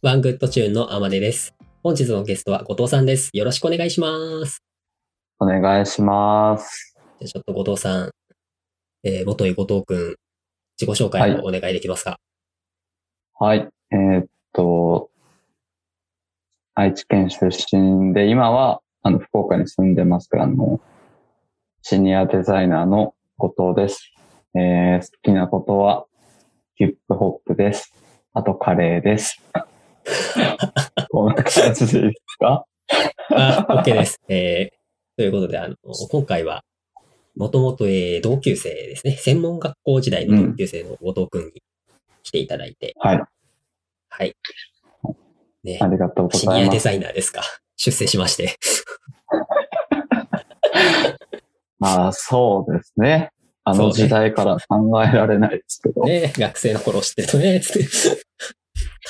One Good Tune のあまねです。本日のゲストは後藤さんです。よろしくお願いします。お願いします。じゃあちょっと後藤さん、えー、元井後藤くん、自己紹介をお願いできますか、はい。えーっと、愛知県出身で、今は、あの、福岡に住んでますが、あの、シニアデザイナーの後藤です。えー、好きなことは、ヒップホップです。あと、カレーです。こんな感じでいいですか？あ、OK です。えー、ということで、あの、今回は、もともと、えー同級生ですね。専門学校時代の同級生の後藤くんに来ていただいて、はい。はい。ねあ、りがとうごシニアデざいます。ザイナーですか？出世しまして。まあ、そうですね。あの時代から考えられないですけど。ね学生の頃知ってるとね、つって。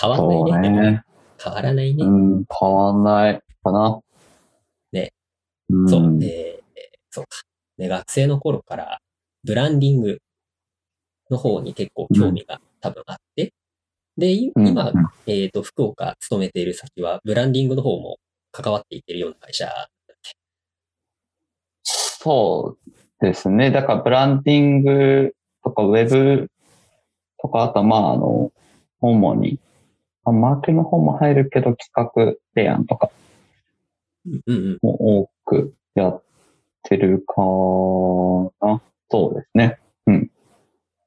変わんないね。ね。変わらないね。うん、変わんないかな。ね。うん、そう、えーそうか。ね、学生の頃から、ブランディングの方に結構興味が多分あって、うん今、うんえっ、と、福岡勤めている先は、ブランディングの方も関わっていってるような会社。そうですね。だから、ブランディングとか、ウェブとか、あと、まあ、あの、主に、まあマーケの方も入るけど、企画提案とかうんうん。も多くやってるかな。そうですね。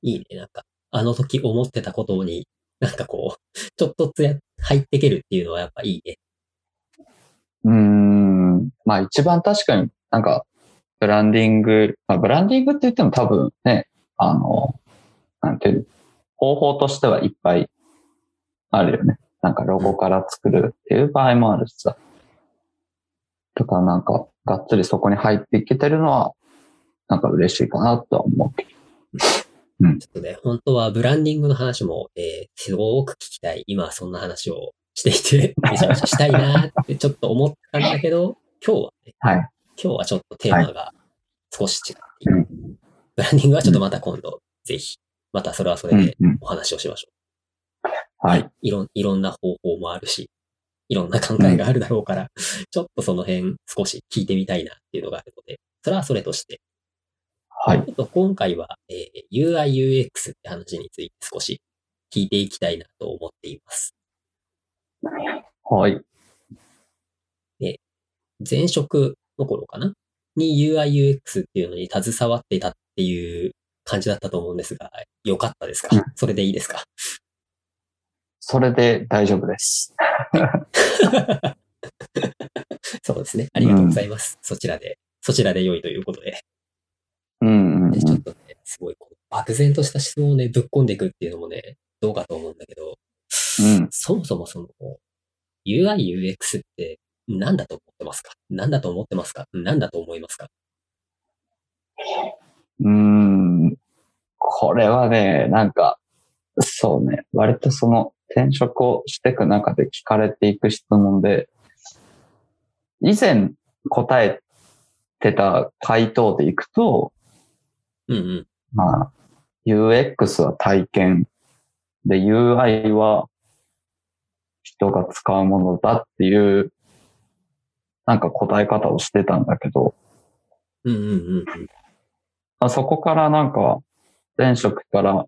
いいね。なんか、あの時思ってたことに、なんかこう、ちょっとつや入ってけるっていうのはやっぱいいね。うーん。まあ一番確かになんか、ブランディング、まあブランディングって言っても多分ね、あの、なんていうの、方法としてはいっぱいあるよね。なんかロゴから作るっていう場合もあるしさ。とかなんか、がっつりそこに入っていけてるのは、なんか嬉しいかなとは思うけど。ちょっとね、本当はブランディングの話も、えーすごく聞きたい。今はそんな話をしていて、めちゃめちゃしたいなーってちょっと思ったんだけど、今日はね、はい。今日はちょっとテーマが少し違っていブランディングはちょっとまた今度、ぜひ、またそれはそれでうんうん。お話をしましょはい。う。いろん、いろんな方法もあるし、いろんな考えがあるだろうから、ちょっとその辺少し聞いてみたいなっていうのがあるので、それはそれとして、はい。ちょっと今回は、えー UI、UX って話について少し聞いていきたいなと思っています。はい。前職の頃かな？に UI、UX っていうのに携わっていたっていう感じだったと思うんですが、よかったですか、うんそれでいいですか？それで大丈夫です。そうですね。ありがとうございます。そちらで、そちらで良いということで。うんうんうんでちょっとね、すごいこう、漠然とした質問をね、ぶっ込んでいくっていうのもね、どうかと思うんだけど、うん。そもそもその、UI、UX って何だと思ってますか？何だと思ってますか？何だと思いますか？うーん。これはね、なんか、そうね、割とその転職をしていく中で聞かれていく質問で、以前答えてた回答でいくと、うんうん。まあ、UX は体験で UI は人が使うものだっていう、なんか答え方をしてたんだけど、うんうんうんうん。まあ、そこからなんか、前職から、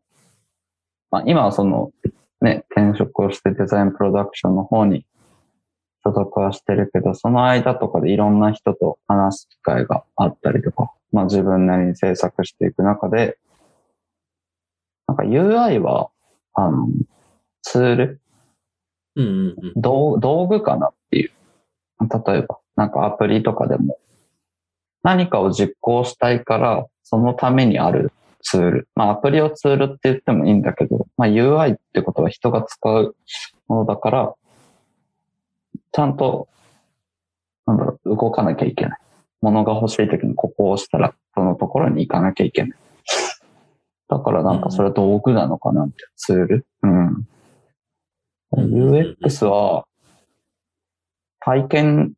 まあ、今はその、ね、転職をしてデザインプロダクションの方に所属はしてるけど、その間とかでいろんな人と話す機会があったりとか、まあ自分なりに制作していく中で、なんか UI は、あの、ツール、うんうんうん。道道具かなっていう。例えば、なんかアプリとかでも、何かを実行したいから、そのためにあるツール。まあアプリをツールって言ってもいいんだけど、まあ UI ってことは人が使うものだから、ちゃんと、なんだろう、動かなきゃいけない。物が欲しい時にここを押したら、そのところに行かなきゃいけない。だからなんかそれは道具なのかなって、ツール？うん。UX は、体験っ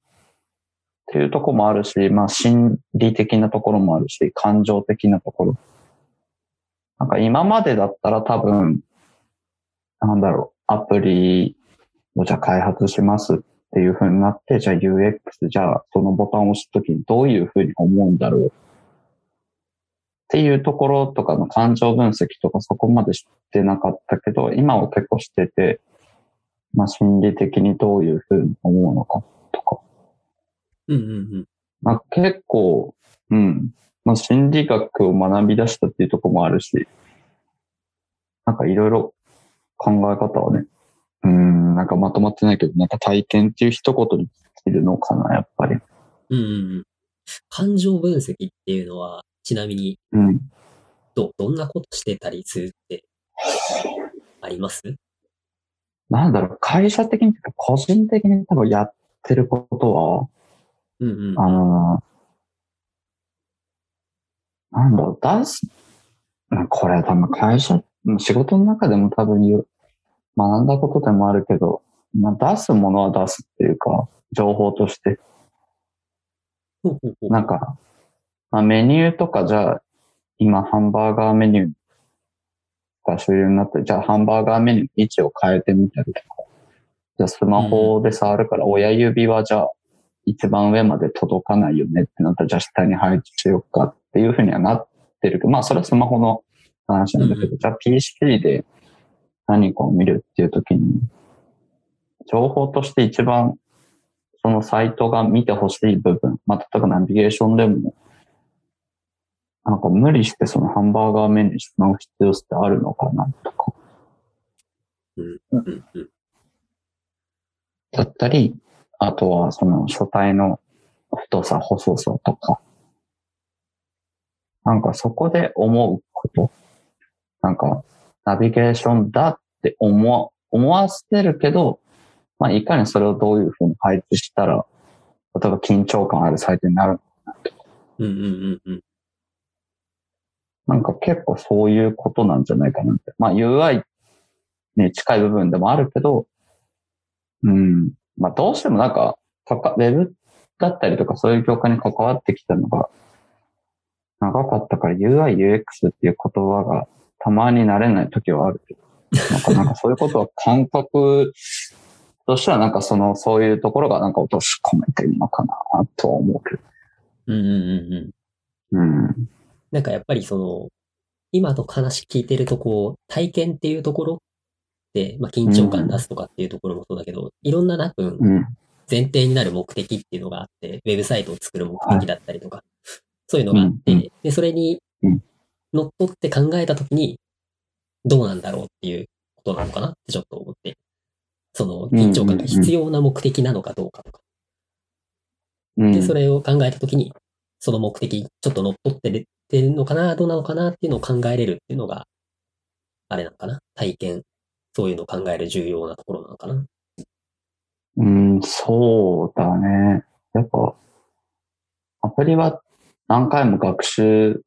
ていうとこもあるし、まあ心理的なところもあるし、感情的なところ。なんか今までだったら多分、なんだろう、アプリをじゃあ開発しますっていう風になって、じゃあ UX、じゃあそのボタンを押すときにどういう風に思うんだろうっていうところとかの感情分析とかそこまで知ってなかったけど、今は結構知ってて、まあ心理的にどういう風に思うのかとか、うんうんうん。まあ、結構、うん。まあ、心理学を学び出したっていうところもあるし、なんかいろいろ考え方はね、うん、なんかまとまってないけど、なんか体験っていう一言に尽きるのかな、やっぱり。うんうんうん。感情分析っていうのは、ちなみに、うん。ど、どんなことしてたりするって、あります？なんだろう、会社的に、個人的に多分やってることは、うんうん。あのーなんだろう、出す、うんこれは多分会社、うん仕事の中でも多分言う、学んだことでもあるけど、まあ、出すものは出すっていうか、情報として。なんか、まあ、メニューとかじゃあ、今ハンバーガーメニューが主流になって、じゃあハンバーガーメニューの位置を変えてみたりとか、じゃあスマホで触るから親指はじゃあ一番上まで届かないよねってなったら、じゃあ下に配置しようかっていうふうにはなってるけど、まあそれはスマホの話なんだけど、うんじゃあ PC で何かを見るっていう時に、情報として一番そのサイトが見てほしい部分、まあ例えばナビゲーションでも、なんか無理してそのハンバーガーメニューにしまう必要ってあるのかなとか。だったり、あとはその書体の太さ、細さとか、なんかそこで思うこと、なんかナビゲーションだって思思わせてるけど、まあいかにそれをどういうふうに配置したら、例えば緊張感あるサイトになるうんうんうんうん。なんか結構そういうことなんじゃないかなって。まあ UI に近い部分でもあるけど、うん。まあどうしてもなんか、かかウェブだったりとかそういう業界に関わってきたのが長かったから UI、UX っていう言葉がたまに慣れない時はあるけど、なんかなんかそういうことは感覚としてはなんかその、そういうところがなんか落とし込めてるのかなとは思うけど。うんうんうんうん。うん。なんかやっぱりその、今の話聞いてるとこう、体験っていうところで、まあ緊張感出すとかっていうところもそうだけど、いろんなな分うん。前提になる目的っていうのがあって、ウェブサイトを作る目的だったりとか、そういうのがあって、で、それにうん乗っ取って考えたときに、どうなんだろうっていうことなのかなってちょっと思って、その緊張感が必要な目的なのかどうかとか、うん。で、それを考えたときに、その目的、ちょっと乗っ取ってってるのかな、どうなのかなっていうのを考えれるっていうのが、あれなのかな体験。そういうのを考える重要なところなのかなうん、そうだね。やっぱ、アプリは何回も学習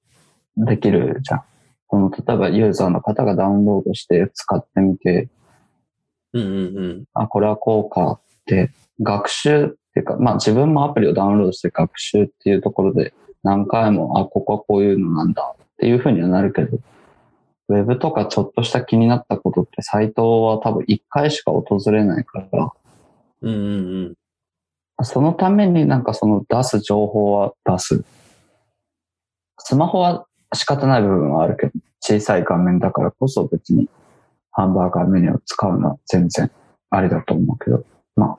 できるじゃん。その、例えばユーザーの方がダウンロードして使ってみて、うんうんうん。あ、これはこうかって、学習っていうか、まあ自分もアプリをダウンロードして学習っていうところで何回も、あ、ここはこういうのなんだっていうふうにはなるけど、ウェブとかちょっとした気になったことってサイトは多分一回しか訪れないから、うんうんうん。そのためになんかその出す情報は出す。スマホは仕方ない部分はあるけど、小さい画面だからこそ別にハンバーガーメニューを使うのは全然ありだと思うけど、まあ、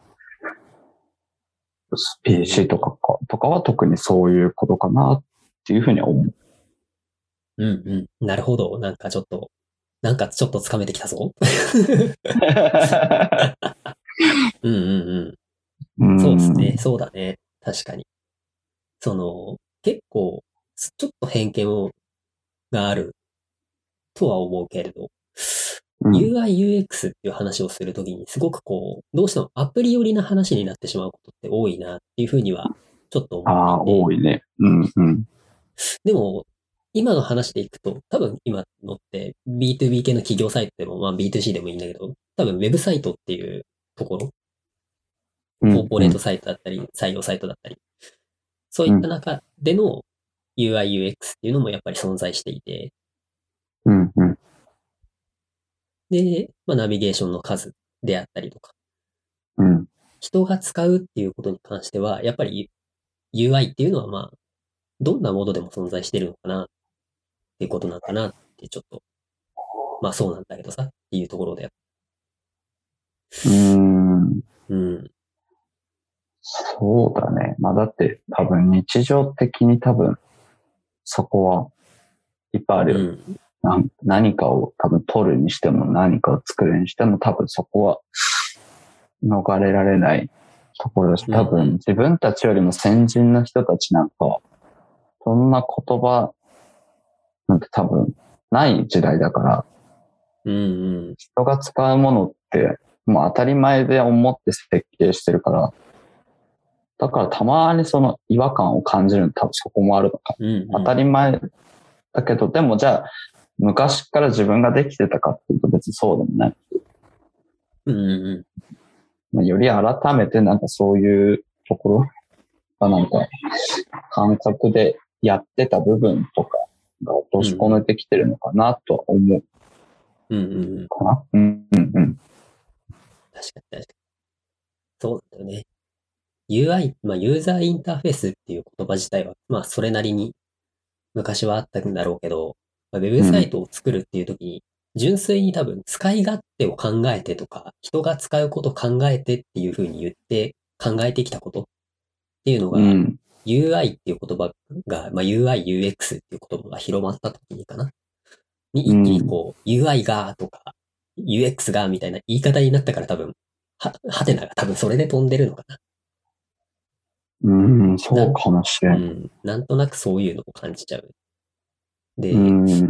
PC とかかとかは特にそういうことかなっていうふうには思う。うんうん。なるほど。なんかちょっと、なんかちょっとつかめてきたぞ。うんうんうん。んそうですね。。そうだね。確かに。その、結構、ちょっと偏見をがあるとは思うけれど、うん UI、UX っていう話をするときに、すごくこう、どうしてもアプリ寄りな話になってしまうことって多いなっていうふうには、ちょっとああ、思っていて。多いね。うんうん。でも、今の話でいくと、多分今のって B2B 系の企業サイトでも、まあ B2C でもいいんだけど、多分ウェブサイトっていうところ、うんコーポレートサイトだったり、採用サイトだったり、そういった中での UI、UX っていうのもやっぱり存在していて、うんうん。で、まあナビゲーションの数であったりとか、うん。人が使うっていうことに関しては、やっぱり UI っていうのはまあ、どんなモードでも存在してるのかなっていうことなのかなってちょっと、まあそうなんだけどさっていうところで。うーん。うん。そうだね。まあだって多分日常的に多分そこはいっぱいあうるよ。ん。なん何かを多分取るにしても何かを作るにしても多分そこは逃れられないところだし、多うん分自分たちよりも先人の人たちなんかは、そんな言葉なんて多分ない時代だから、うんうん。人が使うものってもう当たり前で思って設計してるから、だからたまにその違和感を感じるの多分そこもあるのか。うんうん。当たり前だけど、でもじゃあ昔から自分ができてたかっていうと別にそうでもない。うんうんまあより改めてなんかそういうところがなんか感覚でやってた部分とかが落とし込めてきてるのかなとは思ううん。うんうんうん。かな？うんうんうん。確かに確かに。そうだよね。UI、まあユーザーインターフェースっていう言葉自体は、まあそれなりに昔はあったんだろうけど、まあ、ウェブサイトを作るっていう時に、純粋に多分使い勝手を考えてとか、人が使うことを考えてっていう風に言って考えてきたことっていうのが、うん。UI っていう言葉が、まあ、UI、UX っていう言葉が広まった時にかな。に一気にこう、UI がとか、UX がみたいな言い方になったから多分、は、はてなが多分それで飛んでるのかうん、そうかもしれ。な。うんん。なんとなくそういうのを感じちゃう。で、うん。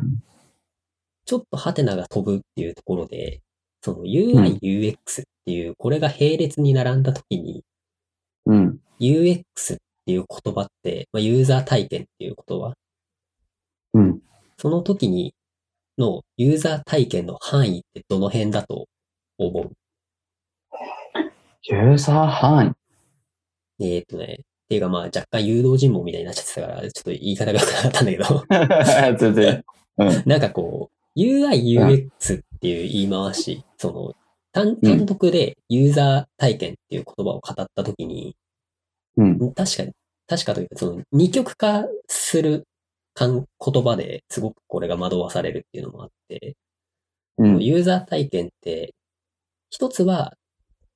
ちょっとハテナが飛ぶっていうところで、その UI、UX っていう、これが並列に並んだ時に、うん。UX っていう言葉って、まあ、ユーザー体験っていう言葉。うん。その時にのユーザー体験の範囲ってどの辺だと思う？ユーザー範えっ、とね、っていうかまあ若干誘導尋問みたいになっちゃってたから、ちょっと言い方が良くなかったんだけど、囲。全然。うん。なんかこう、UI、UX っていう言い回し、その、単単独でユーザー体験っていう言葉を語った時に、うん。確かに、確かというか、その二極化する感言葉ですごくこれが惑わされるっていうのもあって、うん。ユーザー体験って、一つは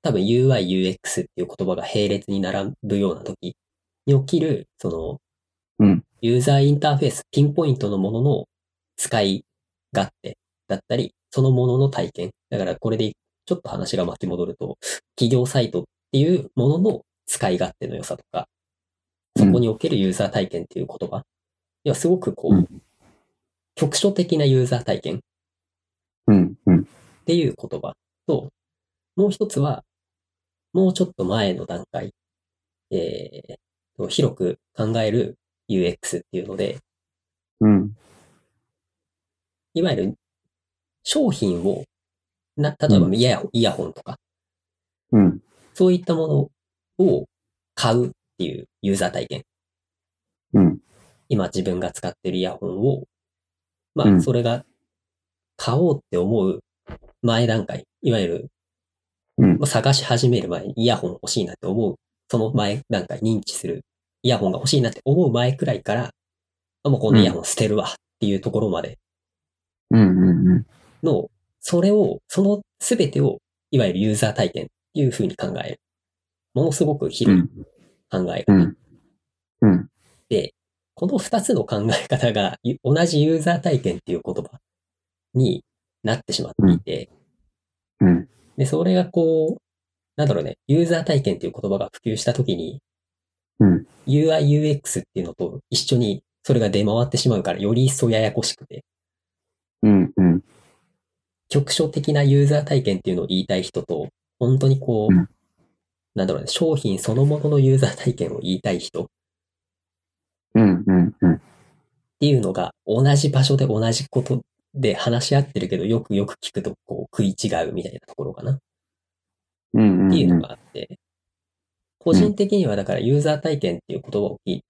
多分 UI、UX っていう言葉が並列に並ぶような時に起きる、その、うんユーザーインターフェース、ピンポイントのものの使い勝手だったり、そのものの体験。だからこれでちょっと話が巻き戻ると、企業サイトっていうものの使い勝手の良さとか、そこにおけるユーザー体験っていう言葉。いや、すごくこう、うん局所的なユーザー体験うん。うん。っていう言葉と、もう一つは、もうちょっと前の段階、えー、広く考える UX っていうので、うん。いわゆる商品を、な、例えばうんイヤホンイヤホンとか、うん。そういったものを買うっていうユーザー体験。うん。今自分が使ってるイヤホンを、まあ、うんそれが買おうって思う前段階、いわゆるうんまあ探し始める前にイヤホン欲しいなって思う、その前段階認知するイヤホンが欲しいなって思う前くらいから、あもうこのイヤホン捨てるわっていうところまでうん。うん。の、それを、その全てを、いわゆるユーザー体験っていう風に考える。ものすごくう広いん。考え方。うん。うん。で、この二つの考え方がゆ同じユーザー体験っていう言葉になってしまっていて、うん。で、それがこう、なんだろうね、ユーザー体験っていう言葉が普及したときに、うん。UI、UX っていうのと一緒にそれが出回ってしまうから、より一層ややこしくて、うん。うん。局所的なユーザー体験っていうのを言いたい人と、本当にこう、うんなんだろうね、商品そのもののユーザー体験を言いたい人っうん。うん。うん。ていうのが同じ場所で同じことで話し合ってるけど、よくよく聞くとこう食い違うみたいなところかなっうん。ていうのがあって、個人的にはだからユーザー体験っていう言葉を聞い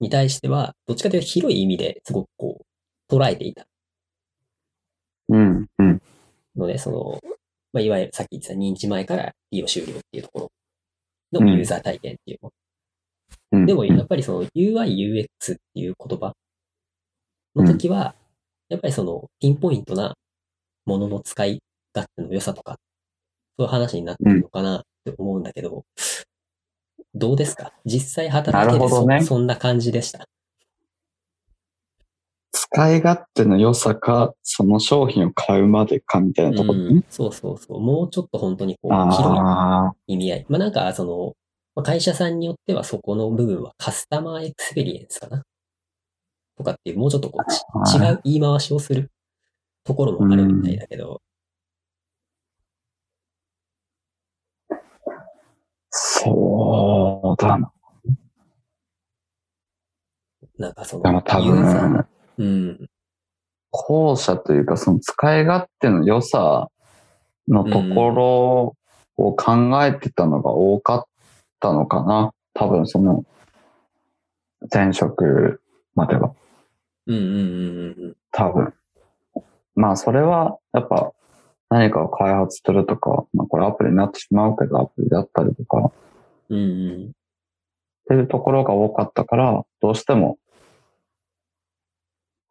に対しては、どっちかというと広い意味ですごくこう捉えていたうん。うん。ので、その、まあ、いわゆるさっき言ってた認知前から利用終了っていうところのユーザー体験っていうの。うんでも、やっぱりその UI、UX っていう言葉の時は、やっぱりそのピンポイントなものの使い勝手の良さとか、そういう話になってるのかなって思うんだけど、どうですか？実際働いててそ,、ねそんな感じでした？使い勝手の良さか、その商品を買うまでかみたいなところねうん。そうそうそう。もうちょっと本当にこう、広い意味合い。まあなんか、その、まあ会社さんによってはそこの部分はカスタマーエクスペリエンスかなとかっていう、もうちょっとこう違う言い回しをするところもあるみたいだけど、そうだな。なんかその、ユーザー分、うん、後者というか、その使い勝手の良さのところを考えてたのが多かったのかな。多分その、前職までは。うんうんうんうん多分。まあ、それは、やっぱ、何かを開発するとか、まあ、これアプリになってしまうけど、アプリだったりとか、っうん。うんていうところが多かったから、どうしても、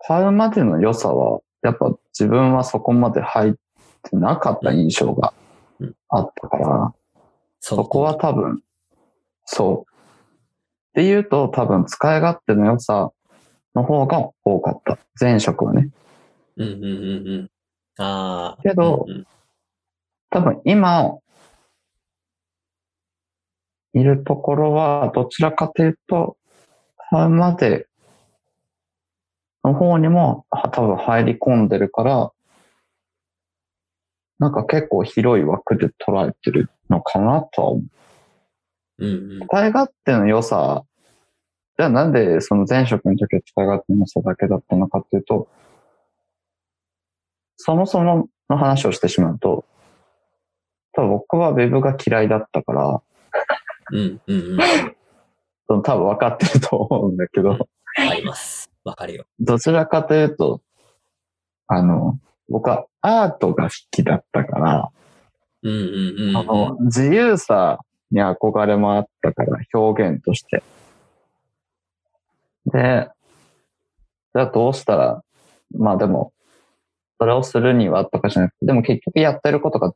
買うまでの良さは、やっぱ自分はそこまで入ってなかった印象がうんあったから、そそこは多分、そう。っていうと、多分使い勝手の良さの方が多かった。前職はね。うんうんうんうん。ああ。けどうんうん多分今、いるところは、どちらかというと、買うまでの方にもは多分入り込んでるから、なんか結構広い枠で捉えてるのかなとは思う。うんうん。使い勝手の良さ、じゃあなんでその前職の時は使い勝手の良さだけだったのかっていうと、そもそもの話をしてしまうと、多分僕は Web が嫌いだったから、うんうんうん。多分分かってると思うんだけど、あります。わかるよ。どちらかというと、あの、僕はアートが好きだったから、うんうんうんうん。あの、自由さに憧れもあったから、表現として。で、じゃあどうしたら、まあでも、それをするにはとかじゃなくて、でも結局やってることが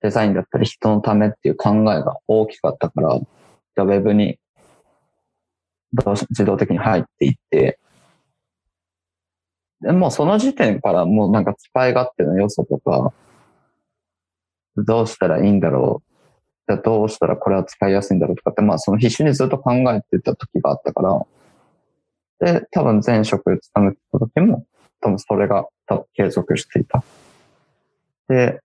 デザインだったり人のためっていう考えが大きかったから、じゃあウェブに自動的に入っていって、でもうその時点からもうなんか使い勝手の良さとか、どうしたらいいんだろう。じゃあどうしたらこれは使いやすいんだろうとかって、まあその必死にずっと考えてた時があったから、で、多分前職勤めてた時も、多分それが多分継続していた。で、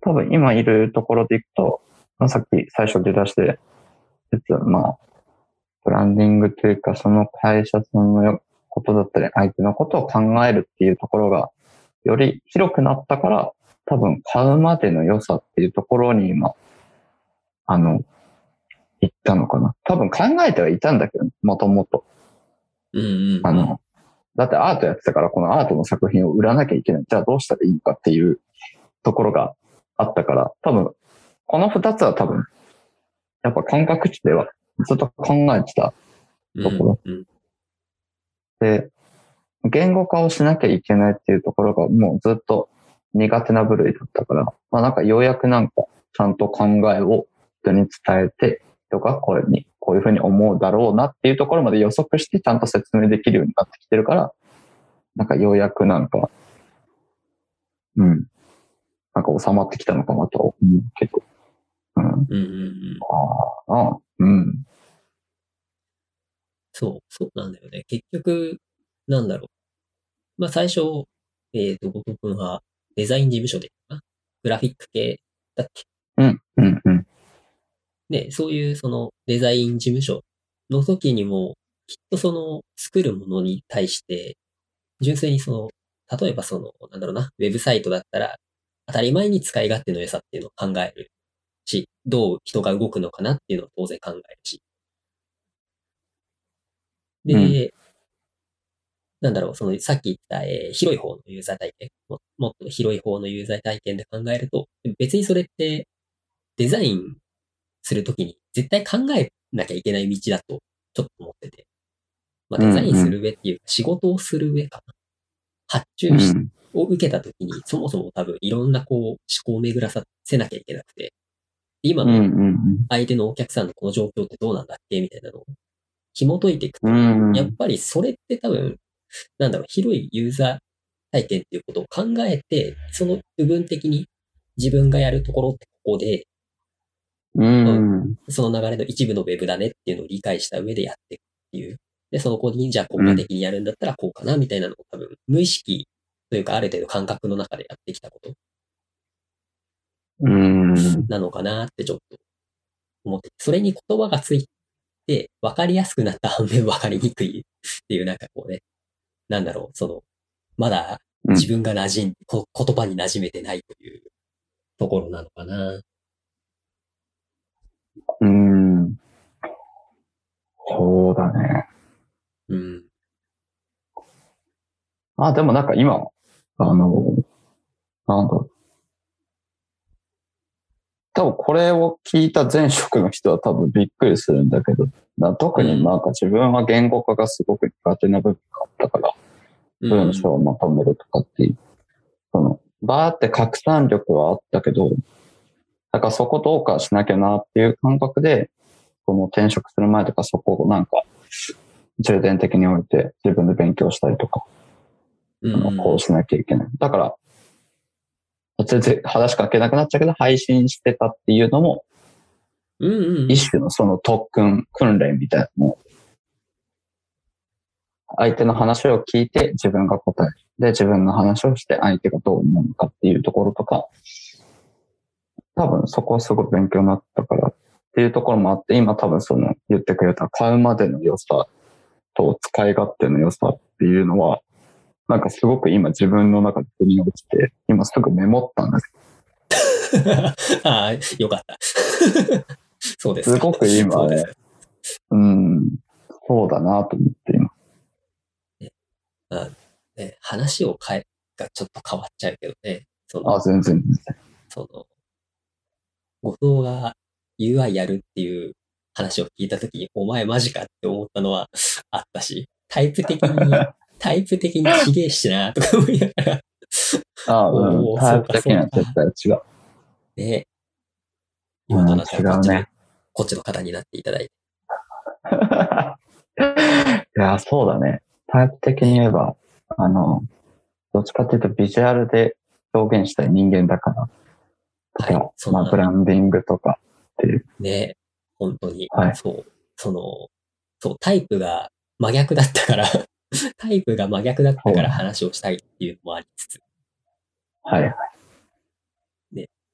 多分今いるところでいくと、まあ、さっき最初出だして、実はまあ、ブランディングというか、その会社さんのよことだったり、相手のことを考えるっていうところが、より広くなったから、多分買うまでの良さっていうところに今、あの、行ったのかな。多分考えてはいたんだけど、もともと。うんうんうん。あの、だってアートやってたから、このアートの作品を売らなきゃいけない。じゃあどうしたらいいのかっていうところがあったから、多分、この二つは多分、やっぱ感覚値ではずっと考えてた。ところうんうんで、言語化をしなきゃいけないっていうところがもうずっと苦手な部類だったから、まあなんかようやくなんかちゃんと考えを人に伝えて、人がこういうふうに、こういうふうに思うだろうなっていうところまで予測してちゃんと説明できるようになってきてるから、なんかようやくなんか、うん、なんか収まってきたのかなとは思うけど、うん、うんうんうん。ああ、うん、そう、そうなんだよね。結局、なんだろう。まあ最初、えっ、と、後藤くんはデザイン事務所で。グラフィック系だっけ？うん、うん、うん、ね、そういうそのデザイン事務所の時にも、きっとその作るものに対して、純粋にその、例えばその、なんだろうな、ウェブサイトだったら、当たり前に使い勝手の良さっていうのを考えるし、どう人が動くのかなっていうのを当然考えるし。で、なんだろう、そのさっき言った、えー広い方のユーザー体験も、もっと広い方のユーザー体験で考えると、別にそれってデザインするときに絶対考えなきゃいけない道だとちょっと思ってて。まあ、デザインする上っていうか、仕事をする上かな。発注。を受けたときに、そもそも多分いろんなこう思考を巡らさせなきゃいけなくて、今うん。うのん。相手のお客さんのこの状況ってどうなんだっけ？みたいなのを紐解いていくと、うん。やっぱりそれって多分、なんだろう、広いユーザー体験っていうことを考えて、その部分的に自分がやるところってここで、うん。その流れの一部のウェブだねっていうのを理解した上でやっていくっていう。で、その子にじゃあ効果的にやるんだったらこうかなみたいなのを多分無意識というかある程度感覚の中でやってきたことうん。なのかなってちょっと思って、それに言葉がついて分かりやすくなった反面分かりにくい っていうなんかこうね、なんだろう、その、まだうん自分が馴染ん、こ言葉に馴染めてないというところなのかな。うん。そうだね。うん。あ、でもなんか今、あの、なんだろう多分これを聞いた前職の人は多分びっくりするんだけど、な特になんか自分は言語化がすごく苦手な部分があったから、文章をまとめるとかっていう、その、バーって拡散力はあったけど、だからそこどうかしなきゃなっていう感覚で、その転職する前とかそこをなんか、重点的に置いて自分で勉強したりとか、こうしなきゃいけない。だから、全然話しかけなくなっちゃうけど、配信してたっていうのも、うんうんうん。一種のその特訓、訓練みたいなのを、相手の話を聞いて自分が答える。で、自分の話をして相手がどう思うのかっていうところとか、多分そこはすごい勉強になったからっていうところもあって、今多分その言ってくれた買うまでの良さと使い勝手の良さっていうのは、なんかすごく今自分の中で腑に落ちて、今すぐメモったんですああ、よかった。そうですか。すごく今ねそうん、そうだなと思って今。ね、話を変え、がちょっと変わっちゃうけどね。そのあ、全然全然。その、後藤が UI やるっていう話を聞いたときに、お前マジかって思ったのはあったし、タイプ的に、タイプ的にひげえしなとか思いながら、あうんタイプ的にはそうか絶対違う。ね、うん今となってはこっちの、違うねこっちの方になっていただいて。いや、そうだね。タイプ的に言えば、あの、どっちかっていうとビジュアルで表現したい人間だから。とか、はいまあ、ブランディングとかっていう。ね、本当に、はいそう、その、そう、タイプが真逆だったから、タイプが真逆だったから話をしたいっていうのもありつつ、はいはい。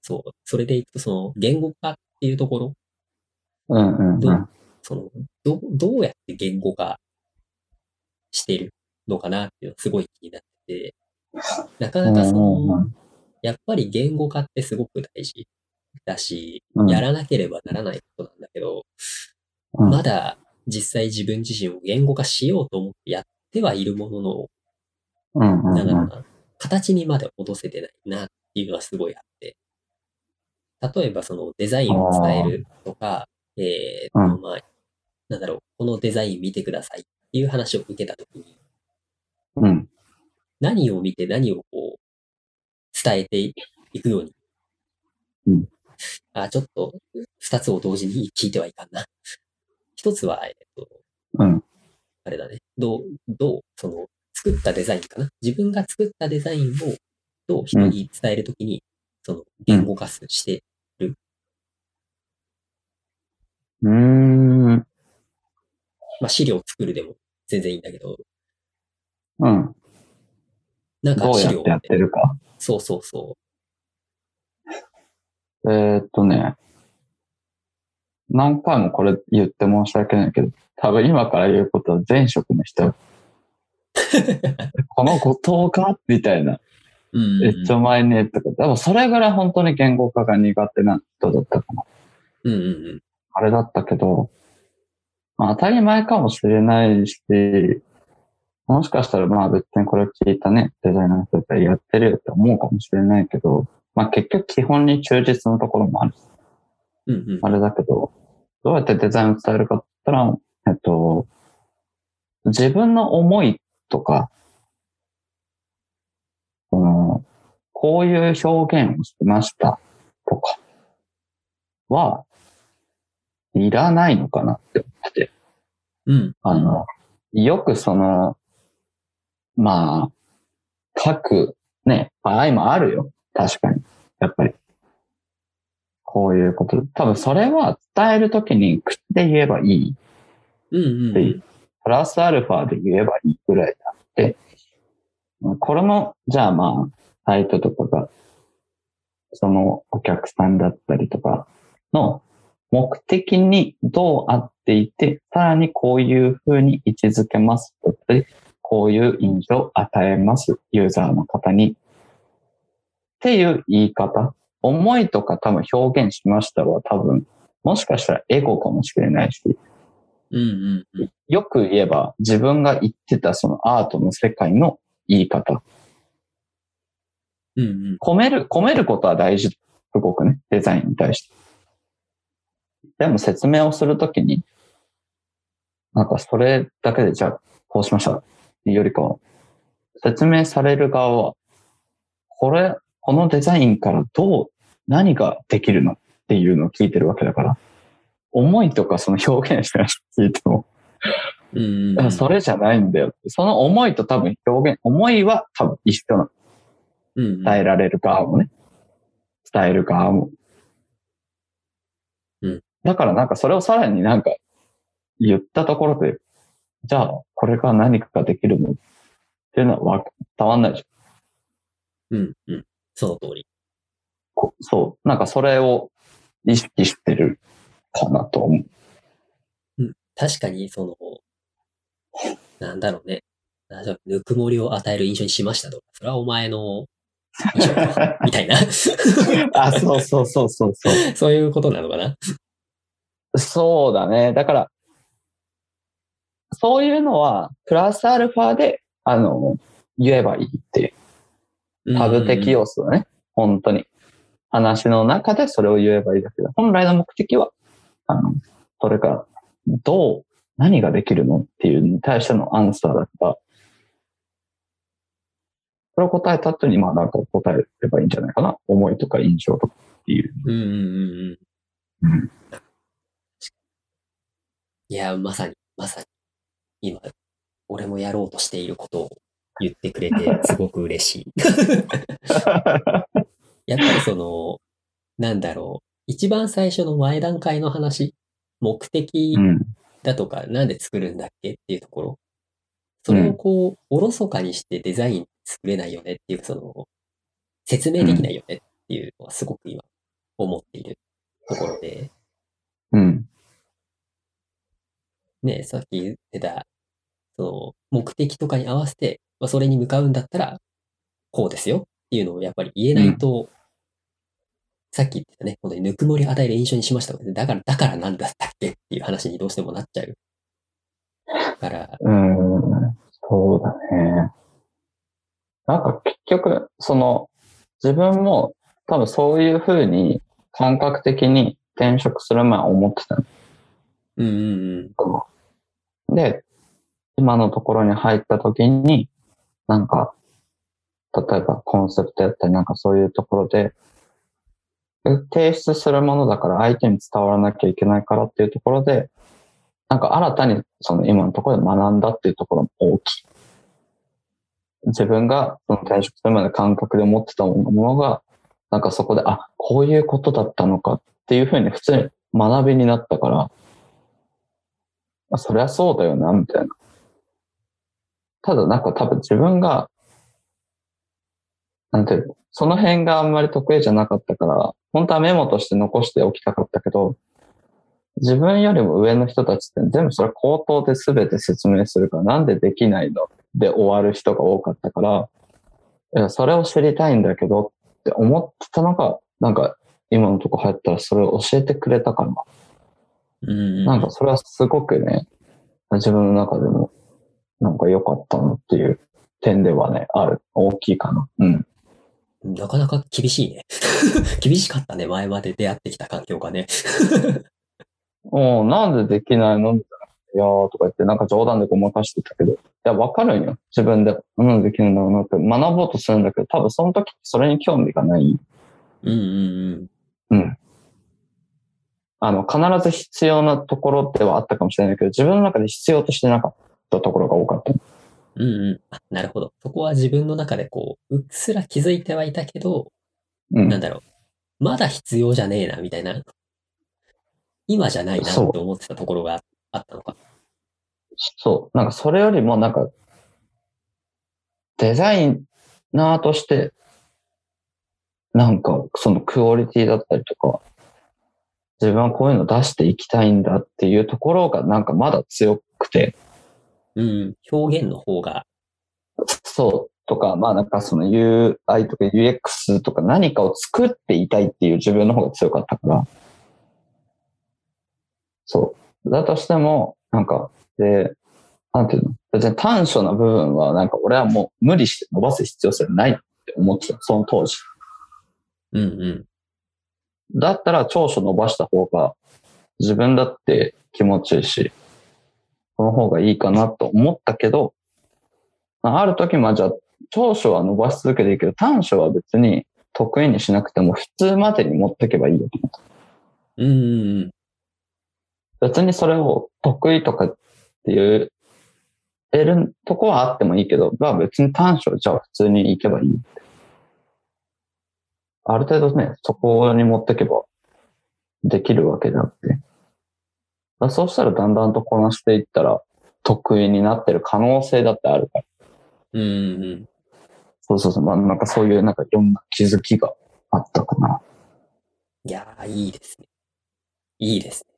そう、それでいくと、その、言語化っていうところ、うんうんどうん。その、ど、どうやって言語化してるのかなっていうのがすごい気になってて、なかなかその、うん。やっぱり言語化ってすごく大事だし、うん。やらなければならないことなんだけど、うん。まだ実際自分自身を言語化しようと思ってやってはいるものの、うんうんうん。な形にまで戻せてないなっていうのはすごいあって、例えばそのデザインを伝えるとか、えーと、うんまあ、なんだろう、このデザイン見てくださいっていう話を受けたときに、うん。何を見て何をこう、伝えていくように。うんあ、ちょっと、二つを同時に聞いてはいかんな。一つは、えっと、うん。あれだね。どう、どう、その、作ったデザインかな？自分が作ったデザインを、どう人に伝えるときに、その、言語化すして、うーん。まあ、資料を作るでも全然いいんだけど、うん。なんか資料をやってやってるか？そうそうそえーっとね。何回もこれ言って申し訳ないけど、多分今から言うことは前職の人、この後藤かみたいな。めっちゃうまいねとか。でもそれぐらい本当に言語化が苦手な人だったかな。うんうんうん。あれだったけど、まあ、当たり前かもしれないし、もしかしたらまあ別にこれ聞いたね、デザイナーの人たらやってるよって思うかもしれないけど、まあ結局基本に忠実なところもある。うんうん。あれだけど、どうやってデザインを伝えるかって言ったら、えっと、自分の思いとか、その、こういう表現をしてましたとかは、いらないのかなって思ってて。うん。あの、よくその、まあ、書く、ね、場合もあるよ。確かに。やっぱり。こういうこと。多分それは伝えるときに口で言えばいい。うんうんプラスアルファで言えばいいぐらいであって、これも、じゃあまあ、サイトとかが、そのお客さんだったりとかの目的にどうあっていて、さらにこういうふうに位置づけますだったり、こういう印象を与えます、ユーザーの方に。っていう言い方。思いとか多分表現しましたは多分、もしかしたらエゴかもしれないし、うんうんうん。よく言えば自分が言ってたそのアートの世界の言い方。うんうん。込める、込めることは大事。すごくね。デザインに対して。でも説明をするときに、なんかそれだけでじゃあこうしました。っていうよりかは、説明される側は、これ、このデザインからどう、何ができるのっていうのを聞いてるわけだから、思いとかその表現してる人聞いても。それじゃないんだよ。その思いと多分表現、思いは多分一緒なの。伝えられる側もね。伝える側も。うん。だからなんかそれをさらになんか言ったところで、じゃあこれが何かができるのっていうのはわ伝わんないじゃん。うんうん。その通り。こそう。なんかそれを意識してるかなと思う。確かに、その、なんだろうね。なんだろうぬくもりを与える印象にしましたとか、それはお前の みたいな。あ、そうそうそうそうそう。そういうことなのかな。そうだね。だから、そういうのは、プラスアルファで、あの、言えばいいっていう。タブ的要素だね。本当に。話の中でそれを言えばいいだけだ。本来の目的は、あの、それから、どう、何ができるのっていうに対してのアンサーだから、それを答えた後に、まあなんか答えればいいんじゃないかな。思いとか印象とかっていう。うんうん。うん。いや、まさに、まさに、今、俺もやろうとしていることを言ってくれて、すごく嬉しい。やっぱりその、なんだろう、一番最初の前段階の話、目的うん。だとか、なんで作るんだっけっていうところ、それをこう、おろそかにしてデザイン作れないよねっていう、その、説明できないよねっていうのはすごく今、思っているところで、うん。ね、さっき言ってた、その、目的とかに合わせて、まあ、それに向かうんだったら、こうですよっていうのをやっぱり言えないと、さっき言ってたね、本当にぬくもりを与える印象にしましただから、だからなんだったっけっていう話にどうしてもなっちゃう。だから、うん。そうだね。なんか結局、その、自分も多分そういうふうに感覚的に転職する前は思ってたのうんうんで、今のところに入った時に、なんか、例えばコンセプトやったりなんかそういうところで、提出するものだから相手に伝わらなきゃいけないからっていうところで、なんか新たにその今のところで学んだっていうところも大きい。自分がその転職するまで感覚で持ってたものが、なんかそこで、あ、こういうことだったのかっていうふうに普通に学びになったから、あそりゃそうだよな、みたいな。ただなんか多分自分が、なんていうのその辺があんまり得意じゃなかったから、本当はメモとして残しておきたかったけど、自分よりも上の人たちって全部それ口頭で全て説明するから、なんでできないので終わる人が多かったから、いや、それを知りたいんだけどって思ってたのが、なんか今のとこ入ったらそれを教えてくれたかな。うん。なんかそれはすごくね、自分の中でもなんか良かったなっていう点ではね、ある。大きいかな。うん。なかなか厳しいね。厳しかったね、前まで出会ってきた環境がね。おなんでできないのみたいな。いやーとか言って、なんか冗談でごまかしてたけど。いや、わかるんよ。自分で。なんでできるんだろうなって学ぼうとするんだけど、多分その時それに興味がない。うんうんうん。あの、必ず必要なところではあったかもしれないけど、自分の中で必要としてなかったところが多かった。うん。うんうん。あ、なるほど。そこは自分の中でこう、うっすら気づいてはいたけど、うん。なんだろう。まだ必要じゃねえな、みたいな。今じゃないなって思ってたところがあったのか。そう。なんかそれよりもなんか、デザイナーとして、なんかそのクオリティだったりとか、自分はこういうの出していきたいんだっていうところがなんかまだ強くて、うんうん。表現の方が、そうとか、まあなんかその UI とか UX とか何かを作っていたいっていう自分の方が強かったから、そう。だとしても、なんか、で、なんていうの？別に短所な部分はなんか俺はもう無理して伸ばす必要性ないって思ってた、その当時。うんうん。だったら長所伸ばした方が自分だって気持ちいいし、その方がいいかなと思ったけど、まあある時まあじゃあ長所は伸ばし続けていいけど短所は別に得意にしなくても普通までに持っていけばいいよと思った。うん。別にそれを得意とかっていう、得るとこはあってもいいけど、まあ別に短所じゃあ普通に行けばいい。ある程度ね、そこに持っていけばできるわけであって。そうしたらだんだんとこなしていったら得意になってる可能性だってあるから。うんうんうん。そうそうそう。まあなんかそういうなんかいろんな気づきがあったかな。いやー、いいですね。いいですね。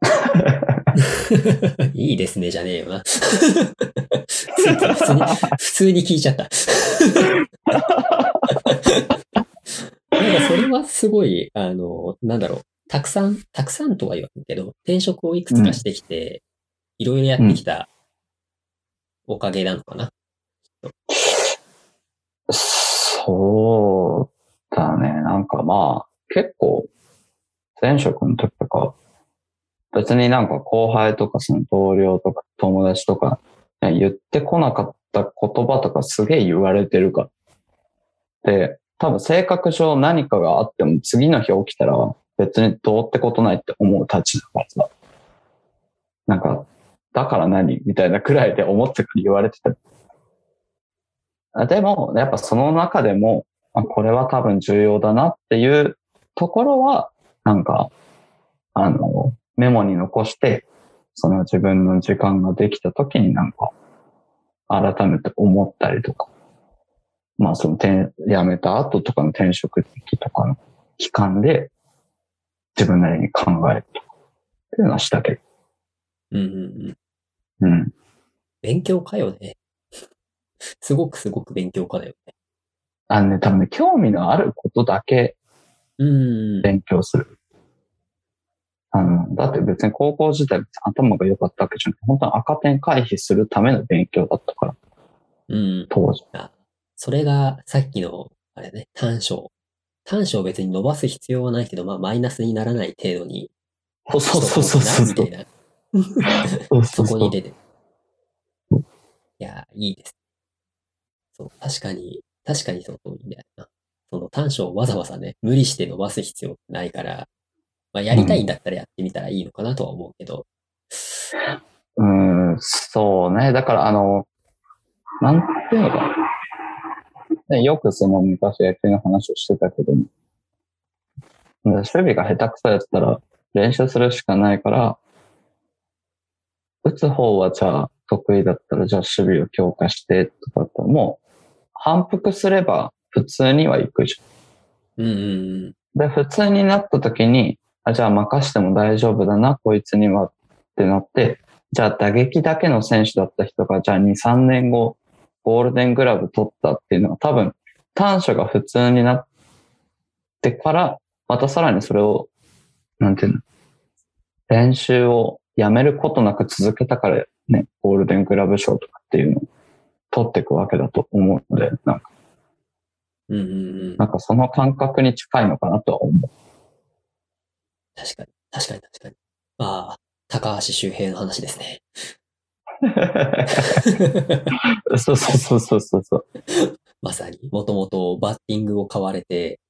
いいですね、じゃねえよな。普通に、普通に聞いちゃった。なんかそれはすごい、あの、なんだろう。たくさん、たくさんとは言わんけど、転職をいくつかしてきて、いろいろやってきたおかげなのかな。そうだね。なんかまあ、結構、前職の時とか、別になんか後輩とかその同僚とか友達とか、言ってこなかった言葉とかすげえ言われてるから。で、多分性格上何かがあっても次の日起きたら別にどうってことないって思うたちだから。なんか、だから何みたいなくらいで思ってくる言われてた。でも、やっぱその中でも、これは多分重要だなっていうところは、なんか、あの、メモに残して、その自分の時間ができた時になんか、改めて思ったりとか、まあその転、辞めた後とかの転職期とかの期間で、自分なりに考えるっていうのはしたけど、うんうんうん。うん。勉強家よね。すごくすごく勉強家だよね。あのね、多分ね、興味のあることだけうん。勉強する。あの、だって別に高校時代頭が良かったわけじゃなくて、本当に赤点回避するための勉強だったから、うん。当時。それがさっきの、あれね、短所。短所を別に伸ばす必要はないけど、まあマイナスにならない程度に。そうそうそうそうそうみたいな。そ こに出てる。いや、いいです。そう、確かに、確かにその通りだよな。その短所をわざわざね、無理して伸ばす必要ないから、まあやりたいんだったらやってみたらいいのかなとは思うけど。うーん、そうね。だからあの、なんていうのかな。ねよくその昔野球の話をしてたけども、守備が下手くそやったら練習するしかないから、打つ方はじゃあ得意だったらじゃあ守備を強化してとかだったらもう反復すれば普通には行くじゃん。うんうんで、普通になった時に、あ、じゃあ任しても大丈夫だな、こいつにはってなって、じゃあ打撃だけの選手だった人が、じゃあ2、3年後、ゴールデングラブ取ったっていうのは多分、短所が普通になってから、またさらにそれを、なんていうの、練習をやめることなく続けたからね、ゴールデングラブ賞とかっていうのを取っていくわけだと思うので、なんか、うんうんうん。なんかその感覚に近いのかなとは思う。確かに、確かに確かに。ああ、高橋周平の話ですね。そうそうそうそうそう。まさに、もともとバッティングを買われて、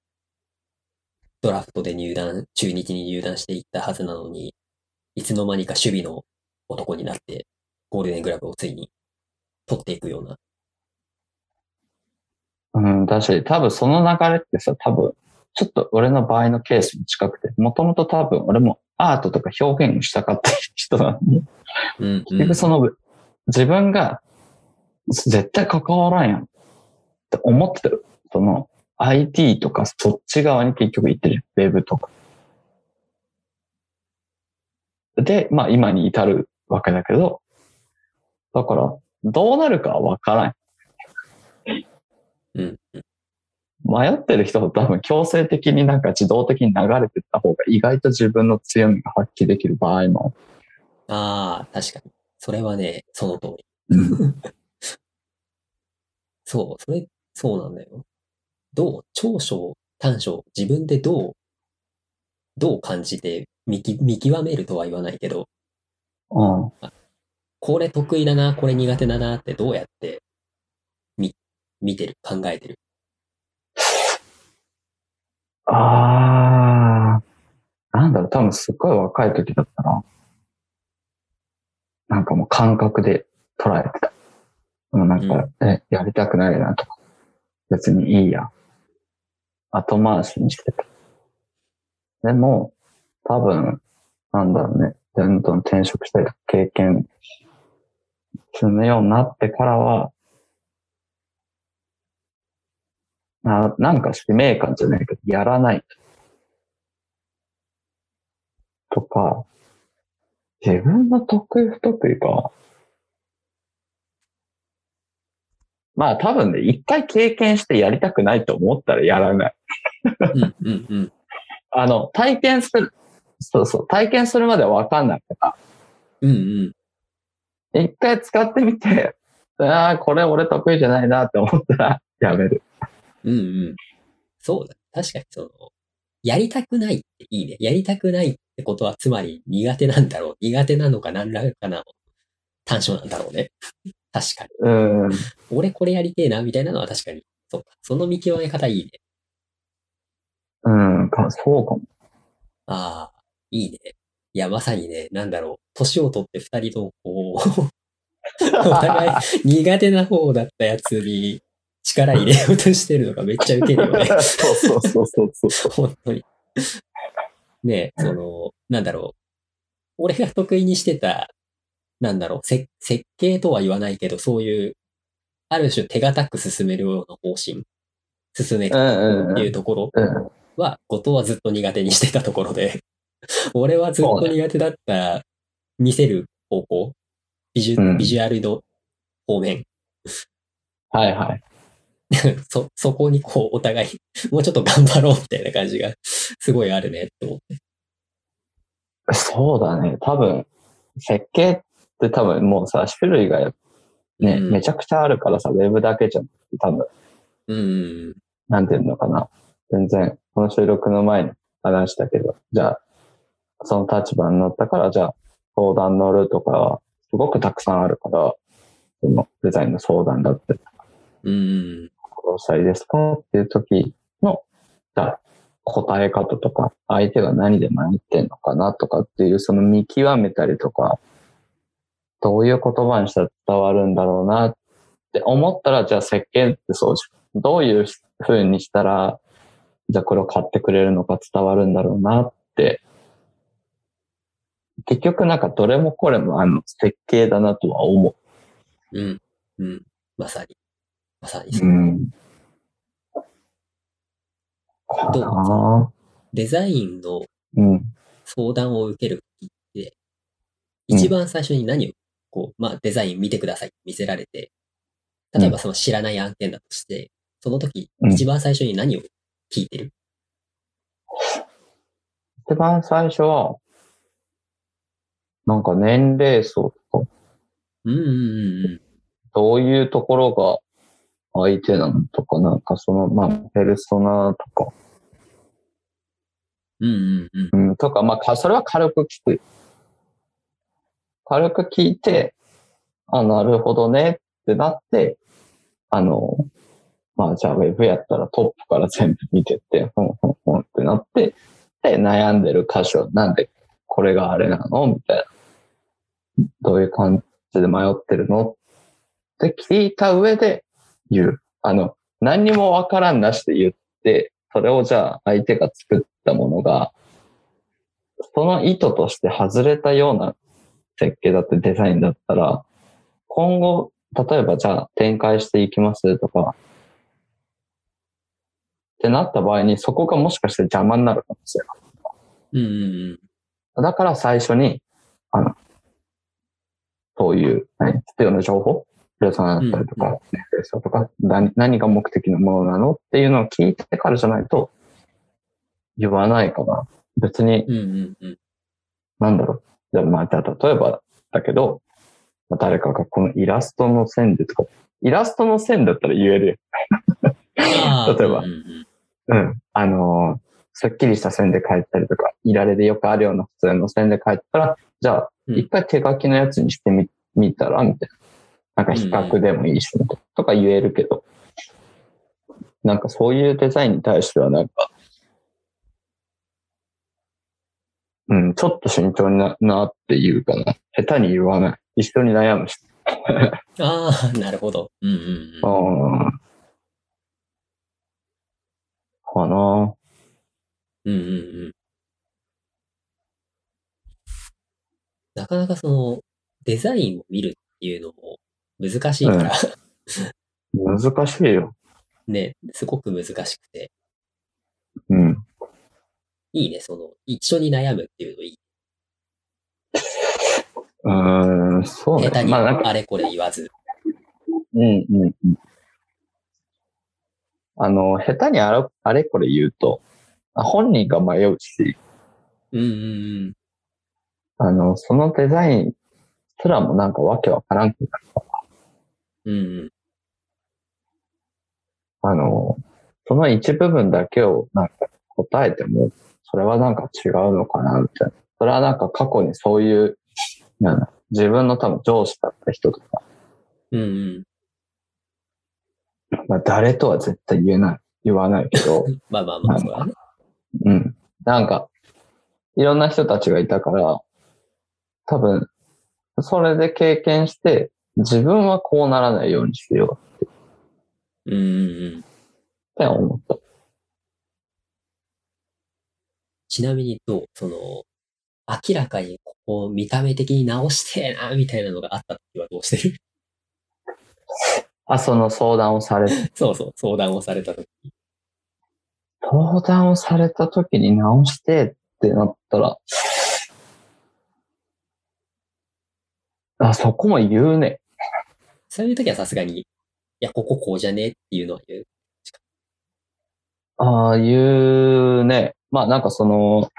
ドラフトで入団、中日に入団していったはずなのに、いつの間にか守備の男になって、ゴールデングラブをついに取っていくような。うん、だし、多分その流れってさ、多分、ちょっと俺の場合のケースに近くて、もともと多分俺もアートとか表現をしたかった人なのに、うん、結局その、自分が絶対関わらんやんって思ってる。その IT とかそっち側に結局行ってる。ウェブとか。で、まあ今に至るわけだけど、だから、どうなるかはわからん。うん、迷ってる人は多分強制的になんか自動的に流れてった方が意外と自分の強みが発揮できる場合も。ああ、確かに。それはね、その通り。そう、それ、そうなんだよ。どう、長所、短所、自分でどう、どう感じて見き見極めるとは言わないけど、うん。これ得意だな、これ苦手だなってどうやって見、見てる、考えてる。ああ、なんだろう、多分すっごい若い時だったら、なんかもう感覚で捉えてた。もうなんか、え、やりたくないなとか、別にいいや。後回しにしてた。でも、多分、なんだろうね、どんどん転職したりとか経験するようになってからは、ななんか使命感じゃないけど、やらないと。とか、自分の得意不得意か。まあ多分ね、一回経験してやりたくないと思ったらやらない。うん、うん、うん。あの、体験する、そうそう、体験するまではわかんないから、うん、うん。一回使ってみて、ああ、これ俺得意じゃないなって思ったらやめる。うん、うん。そうだ。確かにその、やりたくないっていいね。やりたくないってことは、つまり苦手なんだろう。苦手なのか何らかな短所なんだろうね。確かに。うん。俺これやりてえな、みたいなのは確かに。そうか。その見極め方いいね。うん、かそうかも。ああ、いいね。いや、まさにね、なんだろう。年を取って二人ともこう、お互い苦手な方だったやつに力入れようとしてるのがめっちゃウケるよね。そうそうそうそうそう。本当に。ねえ、その、なんだろう。俺が得意にしてた、なんだろう、せ設計とは言わないけど、そういう、ある種手堅く進めるような方針、進めうんうんっていうところうん。は、後藤はずっと苦手にしてたところで、俺はずっと苦手だった、見せる方向、ビジュ、うんビジュアルの方面、はいはい。そ、そこにこう、お互い、もうちょっと頑張ろうみたいな感じが、すごいあるねって思って。そうだね。多分、設計って多分もうさ、種類がね、うんめちゃくちゃあるからさ、ウェブだけじゃなくて多分、うん。なんていうのかな。全然、この収録の前に話したけど、じゃあ、その立場になったから、じゃあ、相談乗るとかは、すごくたくさんあるから、そのデザインの相談だったり、うん。どうしたらいいですかっていう時の、答え方とか、相手が何で迷ってんのかなとかっていう、その見極めたりとか、どういう言葉にしたら伝わるんだろうなって思ったら、じゃあ設計ってそうじゃんどういう風にしたら、じゃあこれを買ってくれるのか伝わるんだろうなって、結局なんかどれもこれもあの設計だなとは思うん。うん。まさに。まさにう。そう。ん。かどう？なデザインのうん。相談を受ける時って、うん一番最初に何を、こう、まあ、デザイン見てください、見せられて、例えばその知らない案件だとして、その時、うん一番最初に何を聞いてる？一番最初は、なんか年齢層とかうんうんうんどういうところが相手なのとか、なんかその、まあ、ペルソナとか、うん。うんうんうん。うん、とか、まあか、それは軽く聞く。軽く聞いて、あ、なるほどねってなって、あの、まあ、じゃあウェブやったらトップから全部見てって、ほんほんほんってなって、で、悩んでる箇所、なんでこれがあれなのみたいな。どういう感じで迷ってるのって聞いた上で言う。あの、何にもわからんなしで言って、それをじゃあ相手が作ったものが、その意図として外れたような設計だってデザインだったら、今後、例えばじゃあ展開していきますとか、ってなった場合にそこがもしかして邪魔になるかもしれない。うん。だから最初に、あの、そういう、何必要な情報レソナだったりとか、ネクレストとか何、何が目的のものなのっていうのを聞いてからじゃないと、言わないかな。別に、うんうんうん。なんだろう。じゃあ、まあ、じゃあ例えばだけど、まあ誰かがこのイラストの線でとか、イラストの線だったら言えるよ。例えばうん。あのーすっきりした線で書いたりとか、いられでよくあるような普通の線で書いたら、じゃあ、うん一回手書きのやつにしてみ、見たら、みたいな。なんか比較でもいいし、とか言えるけど、なんかそういうデザインに対してはなんか、うん、ちょっと慎重にななっていうかな。下手に言わない。一緒に悩むし。ああ、なるほど。うんうんうん。うん。かなうんうんうん。なかなかその、デザインを見るっていうのも難しいから、難しいよ。ね、すごく難しくて、うん。いいね、その、一緒に悩むっていうのいい。うーん、そうね。下手にまあなんか、あれこれ言わず。うんうんうん。あの、下手にあれあれこれ言うと、あ本人が迷うし、うんうんうん。あの、そのデザインすらもなんかわけわからんくなるうんうん。あの、その一部分だけをなんか答えても、それはなんか違うのかな、みたいな。それはなんか過去にそういう、なんだ自分の多分上司だった人とか、うんうん。まあ誰とは絶対言えない、言わないけど、まあまあまあ、そうだね。うん。なんか、いろんな人たちがいたから、多分、それで経験して、自分はこうならないようにしよううんうんうん。って思った。ちなみにどうその、明らかにここ見た目的に直してえな、みたいなのがあった時はどうしてる？あ、その相談をされ、そうそう、相談をされた時。相談をされた時に直してってなったら、あ、そこも言うね。そういう時はさすがに、いや、こここうじゃねっていうのは言う。ああ、言うね。まあなんかその、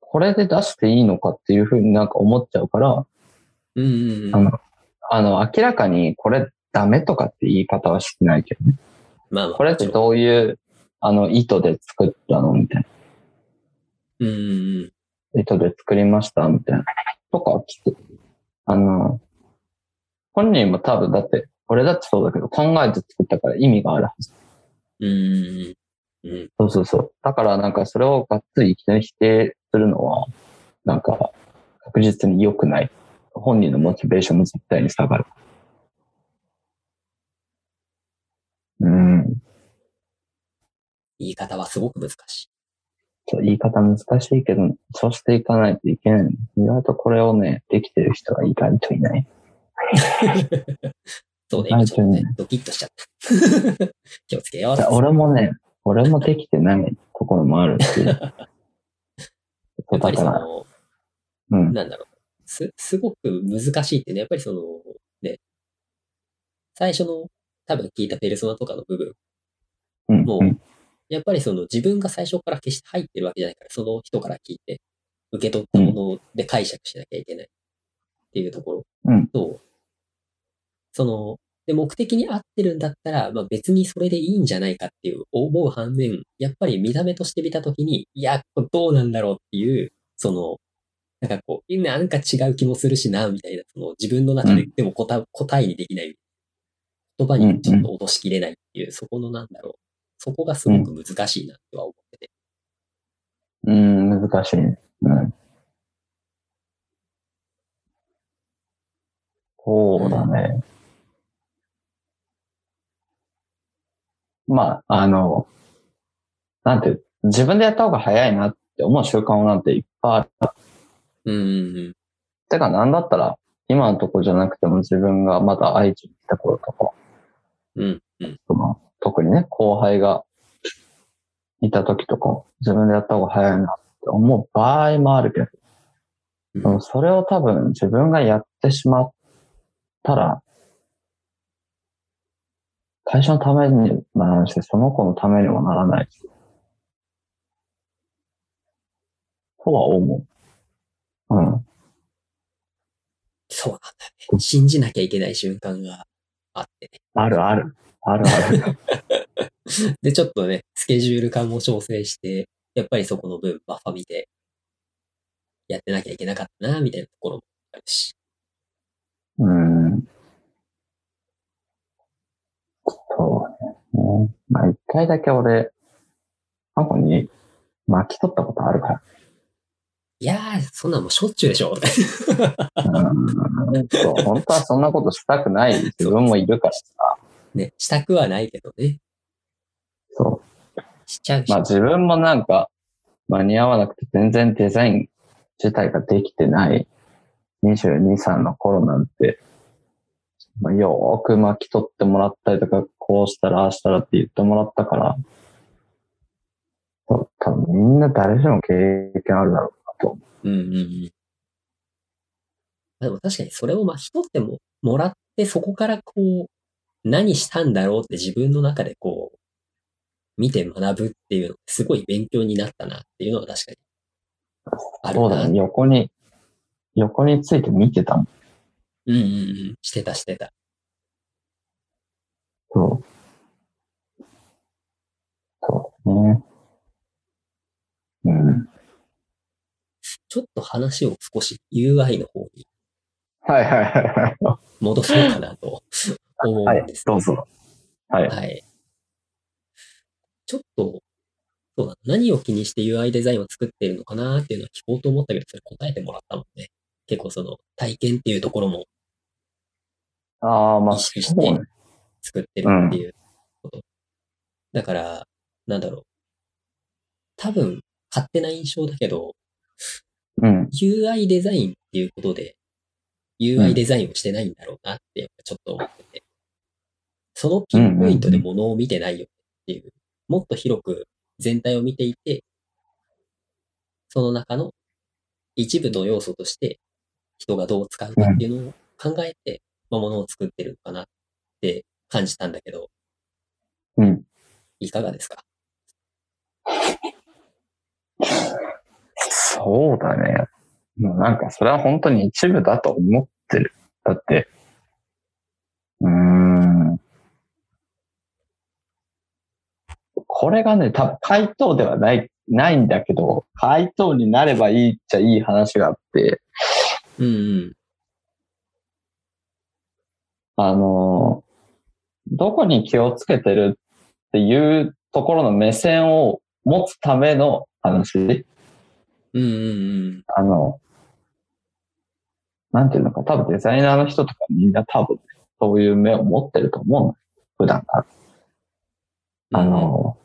これで出していいのかっていうふうになんか思っちゃうから、うんうんうん。あの、あの、明らかにこれダメとかって言い方はしないけどね。まあまあ。これってどういう、あの、意図で作ったのみたいな。うんうんうん。意図で作りましたみたいな。とか。あの、本人も多分だって、俺だってそうだけど考えて作ったから意味があるはず。うんうん。そうそうそう。だからなんかそれをがっつりいきなり否定するのは、なんか確実に良くない。本人のモチベーションも絶対に下がる。うん。言い方はすごく難しい。そう言い方難しいけど、そうしていかないといけない。意外とこれをね、できてる人が意外といない。そうね、はい今ちょっとドキッとしちゃった。気をつけよう。俺もね、俺もできてないところもあるし。やっぱりその、うん。なんだろう。す、すごく難しいってね、やっぱりその、ね、最初の多分聞いたペルソナとかの部分、うん。もううんやっぱりその自分が最初から決して入ってるわけじゃないから、その人から聞いて、受け取ったもので解釈しなきゃいけない。っっていうところうんと、その、で、目的に合ってるんだったら、まあ別にそれでいいんじゃないかっていう思う反面、やっぱり見た目として見たときに、いや、これどうなんだろうっていう、その、なんかこう、なんか違う気もするしな、みたいな、その自分の中で、うでも答答えにできない、言葉にちょっと落としきれないっていう、そこのなんだろう、そこがすごく難しいなとは思ってて。うん、難しいね。うん。そうだね。まあ、あの、なんて自分でやった方が早いなって思う習慣なんていっぱいある。うんうんてか、なんだったら、今のとこじゃなくても自分がまだ愛知に来た頃とか、うん。うん特にね、後輩がいた時とか、自分でやった方が早いなって思う場合もあるけど、うんそれを多分自分がやってしまったら、会社のためにならないし、その子のためにもならないし。とは思う。うん。そうなんだよね。信じなきゃいけない瞬間があってね。あるある。あるある。で、ちょっとね、スケジュール感も調整して、やっぱりそこの分バッファ見て、やってなきゃいけなかったな、みたいなところもあるし。うん。そうね。まあ、一回だけ俺、過去に巻き取ったことあるから。いやー、そんなんもうしょっちゅうでしょ。うんそう本当はそんなことしたくない自分もいるからさ。ね、したくはないけどね。そう。しちゃうし。まあ自分もなんか間に合わなくて全然デザイン自体ができてない22、3の頃なんて、まあ、よーく巻き取ってもらったりとか、こうしたらああしたらって言ってもらったから、多分みんな誰しも経験あるだろうなと。うんうんうん。でも確かにそれを巻き取っても、もらって、そこからこう、何したんだろうって自分の中でこう、見て学ぶっていうの、すごい勉強になったなっていうのは確かに。あるな。そうだね。横に、横について見てたもん。うんうんうん。してたしてた。そう。そうね。うん。ちょっと話を少し UI の方にはいはいはいは戻そうかなと思い。はいうんです。。どうぞ。はい。はい。ちょっと、そうだ、何を気にして UI デザインを作っているのかなっていうのは聞こうと思ったけど、それ答えてもらったもんね。結構その体験っていうところもああ、まあ、意識して。作ってるっていうこと。だから、なんだろう。多分、勝手な印象だけど、うん。UI デザインっていうことで、UI デザインをしてないんだろうなって、ちょっと思ってて。そのピンポイントでものを見てないよっていう、もっと広く全体を見ていて、その中の一部の要素として人がどう使うかっていうのを考えて、まあ、ものを作ってるのかなって感じたんだけど、うん。いかがですか？そうだね。もうなんか、それは本当に一部だと思ってる。だって、うーん。これがね、多分回答ではない、ないんだけど、回答になればいいっちゃいい話があって、うんうん。あの、どこに気をつけてるっていうところの目線を持つための話？うんうんうん。あの、なんていうのか、多分デザイナーの人とかみんな多分そういう目を持ってると思うの。普段から。あの、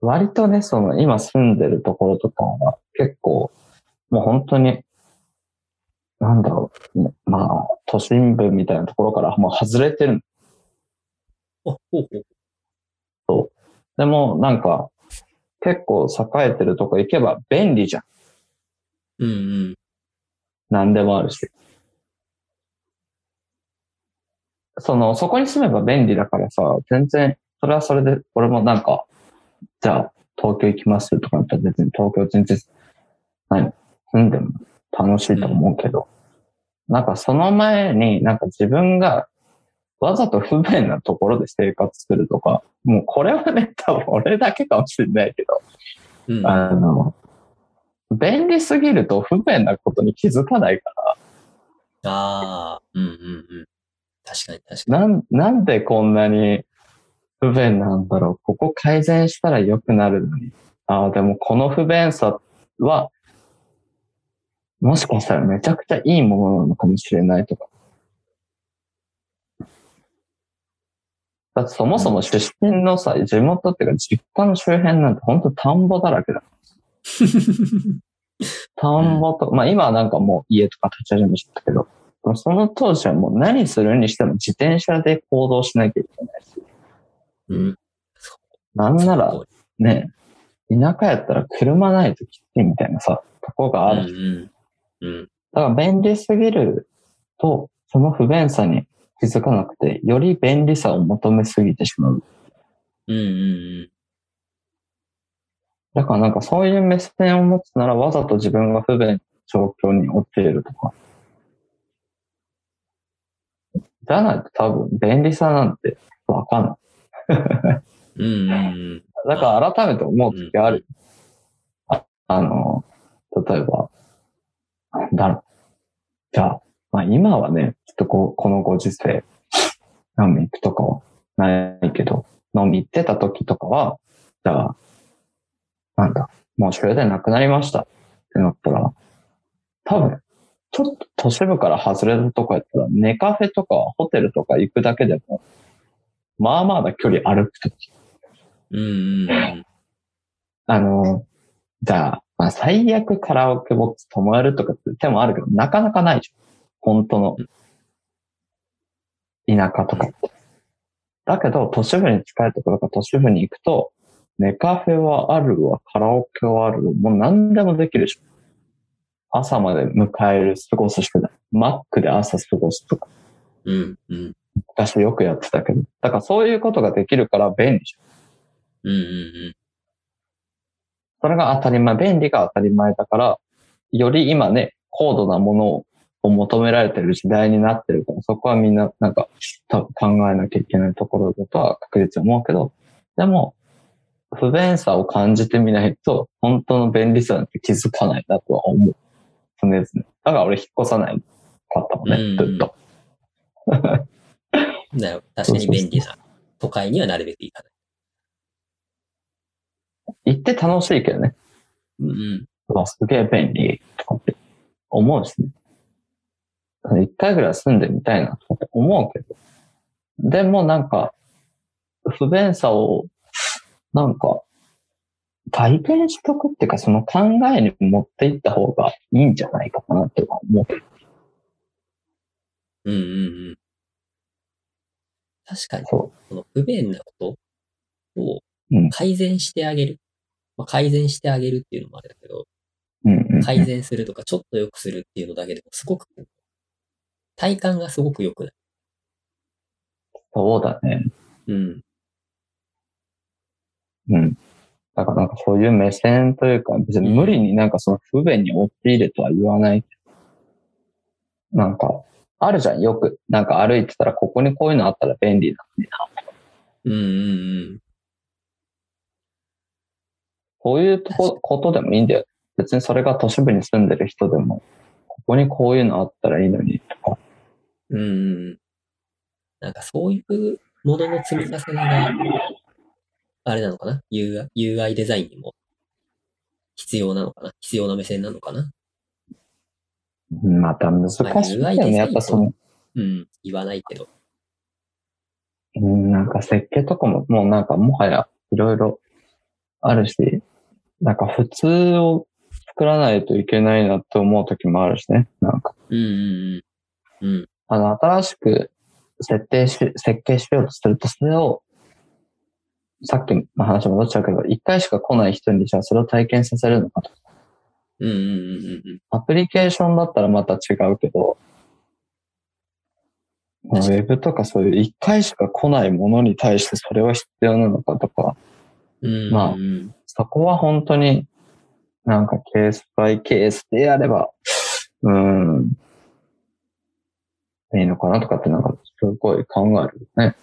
割とね、その今住んでるところとかは結構、もう本当に、なんだろう、まあ、都心部みたいなところからもう外れてるあ、ほうほう。でも、なんか、結構栄えてるとこ行けば便利じゃん。うんうん。何でもあるし。その、そこに住めば便利だからさ、全然、それはそれで、俺もなんか、じゃあ、東京行きますとかだったら別に東京全然、何、住んでも楽しいと思うけど、なんかその前になんか自分がわざと不便なところで生活するとか、もうこれはね、多分俺だけかもしれないけど、うん。あの、便利すぎると不便なことに気づかないから、ああ、うんうんうん。確かに確かなん、なんでこんなに不便なんだろう。ここ改善したら良くなるのに。ああ、でもこの不便さは、もしかしたらめちゃくちゃいいものなのかもしれないとか。だってそもそも出身のさ、地元っていうか実家の周辺なんて本当田んぼだらけだ。田んぼと、まあ今はなんかもう家とか立ち始めちゃったけど、その当時はもう何するにしても自転車で行動しなきゃいけないし、に。うん。なんならね、田舎やったら車ないときついみたいなさ、とこがあうんる。うん。うん。だから便利すぎると、その不便さに気づかなくて、より便利さを求めすぎてしまう。うんうんだからなんかそういう目線を持つならわざと自分が不便な状況に陥るとか。じゃないと多分便利さなんてわかんない。うん。うんうんうん。だから改めて思う時ある。ああの、例えば、だろう。じゃあ、まあ今はね、ちょっとこう、このご時世、飲み行くとかはないけど、飲み行ってた時とかは、じゃあ、なんだ、もう終電なくなりましたってなったら、多分、ちょっと都市部から外れたとこやったら、ネカフェとかホテルとか行くだけでも、まあまあな距離歩くときうん。あの、じゃあ、まあ、最悪カラオケボックス止まるとかって手もあるけど、なかなかないじゃん。本当の田舎とかって。だけど、都市部に近いところか都市部に行くと、ネカフェはあるわ、カラオケはあるわ、もう何でもできるでしょ。朝まで迎える、過ごすしかない。マックで朝過ごすとか、うんうん。昔よくやってたけど。だからそういうことができるから便利じゃん。うんうんそれが当たり前、便利が当たり前だから、より今ね、高度なものを求められてる時代になってるから、そこはみんななんか多分考えなきゃいけないところだとは確実に思うけど、でも、不便さを感じてみないと、本当の便利さなんて気づかないなとは思う。常々。だから俺引っ越さないかったもんね、うんずっと。うん。なるほど。確かに便利な都会にはなるべく行かない。行って楽しいけどね。うんうん。すげえ便利とかって思うしね。一回ぐらい住んでみたいなとか思うけど。でもなんか、不便さを、なんか、体験しとくっていうか、その考えに持っていった方がいいんじゃないかなって思う。うんうんうん。確かに、そこの不便なことをうん改善してあげる。まあ、改善してあげるっていうのもあれだけど、う。うん。改善するとかちょっと良くするっていうのだけでもすごく、体感がすごく良くない。そうだね。うん。うん。だからなんかそういう目線というか、別に無理になんかその不便に陥れとは言わない。なんか、あるじゃん、よく。なんか歩いてたら、ここにこういうのあったら便利なのにな。うんうんうん。こういうとこ、ことでもいいんだよ。別にそれが都市部に住んでる人でも、ここにこういうのあったらいいのにとか。うん。なんかそういうものの積み重ねが、あれなのかな ?UI, UI デザインにも必要なのかな？必要な目線なのかな？うんまた難しいよね。やっぱその、うん。言わないけど。うん、なんか設計とかも、もうなんかもはやいろいろあるし、なんか普通を作らないといけないなって思う時もあるしね。なんか、うんうんうん。うん。あの、新しく設定し、設計しようとすると、それを、さっきの話戻っちゃうけど、一回しか来ない人にじゃあそれを体験させるのかと。うんうんうんうんアプリケーションだったらまた違うけど、ウェブとかそういう一回しか来ないものに対してそれは必要なのかとか。まあうんそこは本当になんかケースバイケースでやれば、うーん、いいのかなとかってなんかすごい考えるよね。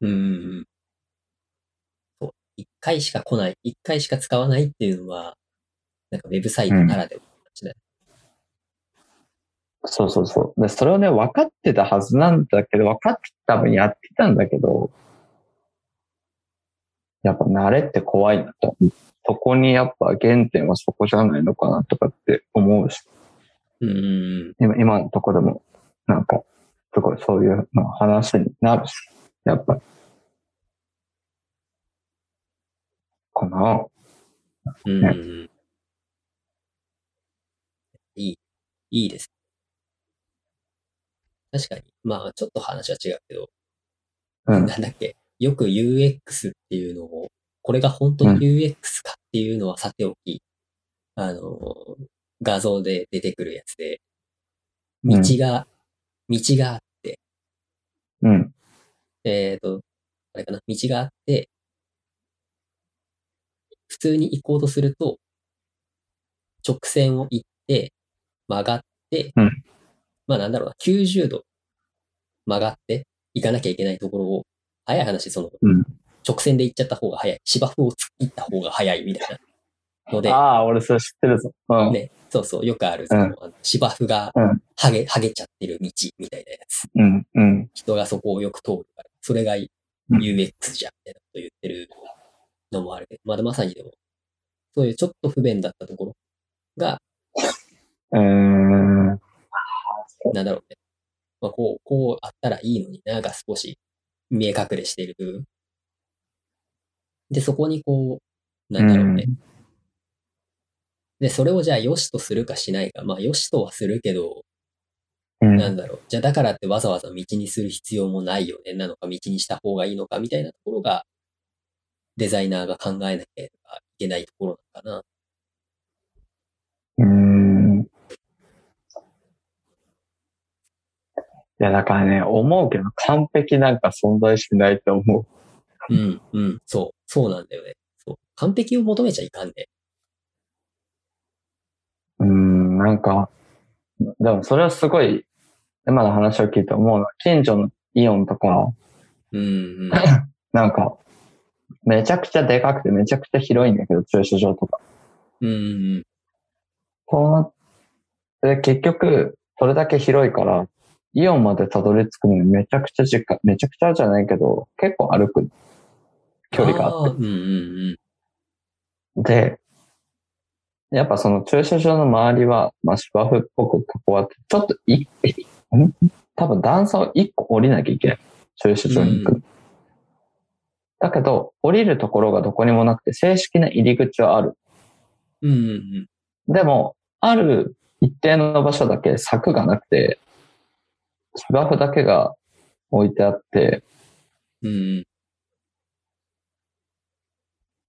うんうんうん。そう。一回しか来ない、一回しか使わないっていうのは、なんかウェブサイトならではの話だよそうそうそう。で、それをね、分かってたはずなんだけど、分かって多分やってたんだけど、やっぱ慣れって怖いなと。そこにやっぱ原点はそこじゃないのかなとかって思うし、うん。今今のところでも、なんか、すごいそういうまあ話になるし、やっぱり。かな。うん。いい、いいです。確かに。まあ、ちょっと話は違うけど、うん。なんだっけ。よく UX っていうのを、これが本当に UX かっていうのはさておき、あの、画像で出てくるやつで、道うん。が、道があって、うん。えっ、と、あれかな、道があって、普通に行こうとすると、直線を行って、曲がって、うん。まあなんだろうな、90度曲がって行かなきゃいけないところを、早い話、その、うん直線で行っちゃった方が早い。芝生を突った方が早いみたいなので、ああ、俺それ知ってるぞ。うん。ね、そうそう、よくある、芝生がうんはげ、はげちゃってる道みたいなやつ。うん。うん。人がそこをよく通るから、それが UX じゃん、みたいなこと言ってるのもあるけど、まだまさにでも、そういうちょっと不便だったところが、うーん。なんだろうね。まあ、こう、こうあったらいいのにな、が少し見え隠れしている部分。で、そこにこう、なんだろうね。で、それをじゃあ良しとするかしないか。まあ、良しとはするけど、うん。なんだろう。じゃあだからってわざわざ道にする必要もないよね。なのか道にした方がいいのかみたいなところが、デザイナーが考えなきゃいけないところなのかな。うーん。いや、だからね、思うけど、完璧なんか存在しないと思う。うん、うん、そう。そうなんだよね。そう。完璧を求めちゃいかんね。うーん、なんか、でもそれはすごい、今の話を聞いて思うのは、近所のイオンとか、うん、うん。なんか、めちゃくちゃでかくてめちゃくちゃ広いんだけど、駐車場とか。うん、うん、そうなって、結局、それだけ広いから、イオンまでたどり着くのにめちゃくちゃ時間、めちゃくちゃじゃないけど、結構歩く距離があってーうん、うん、うん。で、やっぱその駐車場の周りは、まあ、芝生っぽく囲わって、ちょっと多分段差を一個降りなきゃいけない。駐車場に行くの。だけど、降りるところがどこにもなくて、正式な入り口はある。うん、うん、でも、ある一定の場所だけ柵がなくて、芝生だけが置いてあって、うん。うん、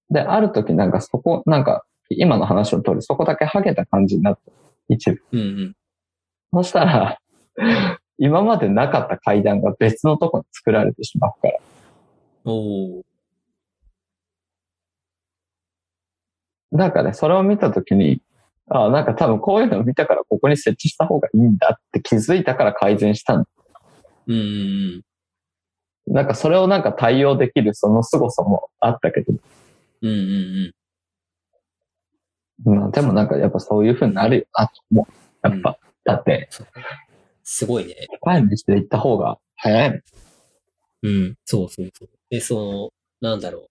で、ある時なんかそこ、なんか、今の話の通り、そこだけ剥げた感じになった。一部。うん、うん。そしたら、今までなかった階段が別のとこに作られてしまうから。おー。なんかね、それを見たときに、あなんか多分こういうのを見たからここに設置した方がいいんだって気づいたから改善したんだ。うん、うん、なんかそれをなんか対応できるその凄さもあったけど、うん。うん、うん、うん。まあでもなんかやっぱそういう風になるよなと思う。やっぱ、だって、すごいね。深い飯で行った方が早いもん。うん。そうそうそう。で、その、なんだろう。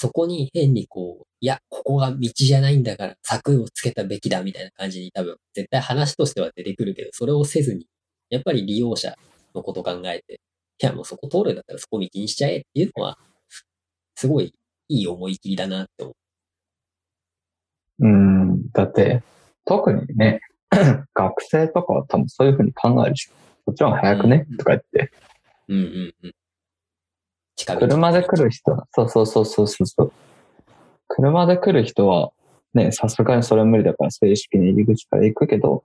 そこに変にこう、いや、ここが道じゃないんだから柵をつけたべきだみたいな感じに多分、絶対話としては出てくるけど、それをせずに、やっぱり利用者のこと考えて、いや、もうそこ通るんだったらそこ道にしちゃえっていうのは、すごいいい思い切りだなって思う。ん、だって、特にね、学生とかは多分そういう風に考えるし、そっちの方が早くね、うん。とか言って、う。うんうんうん。近道車で来る人は、そうそうそうそうそう。車で来る人は、ね、さすがにそれは無理だから正式に入り口から行くけど、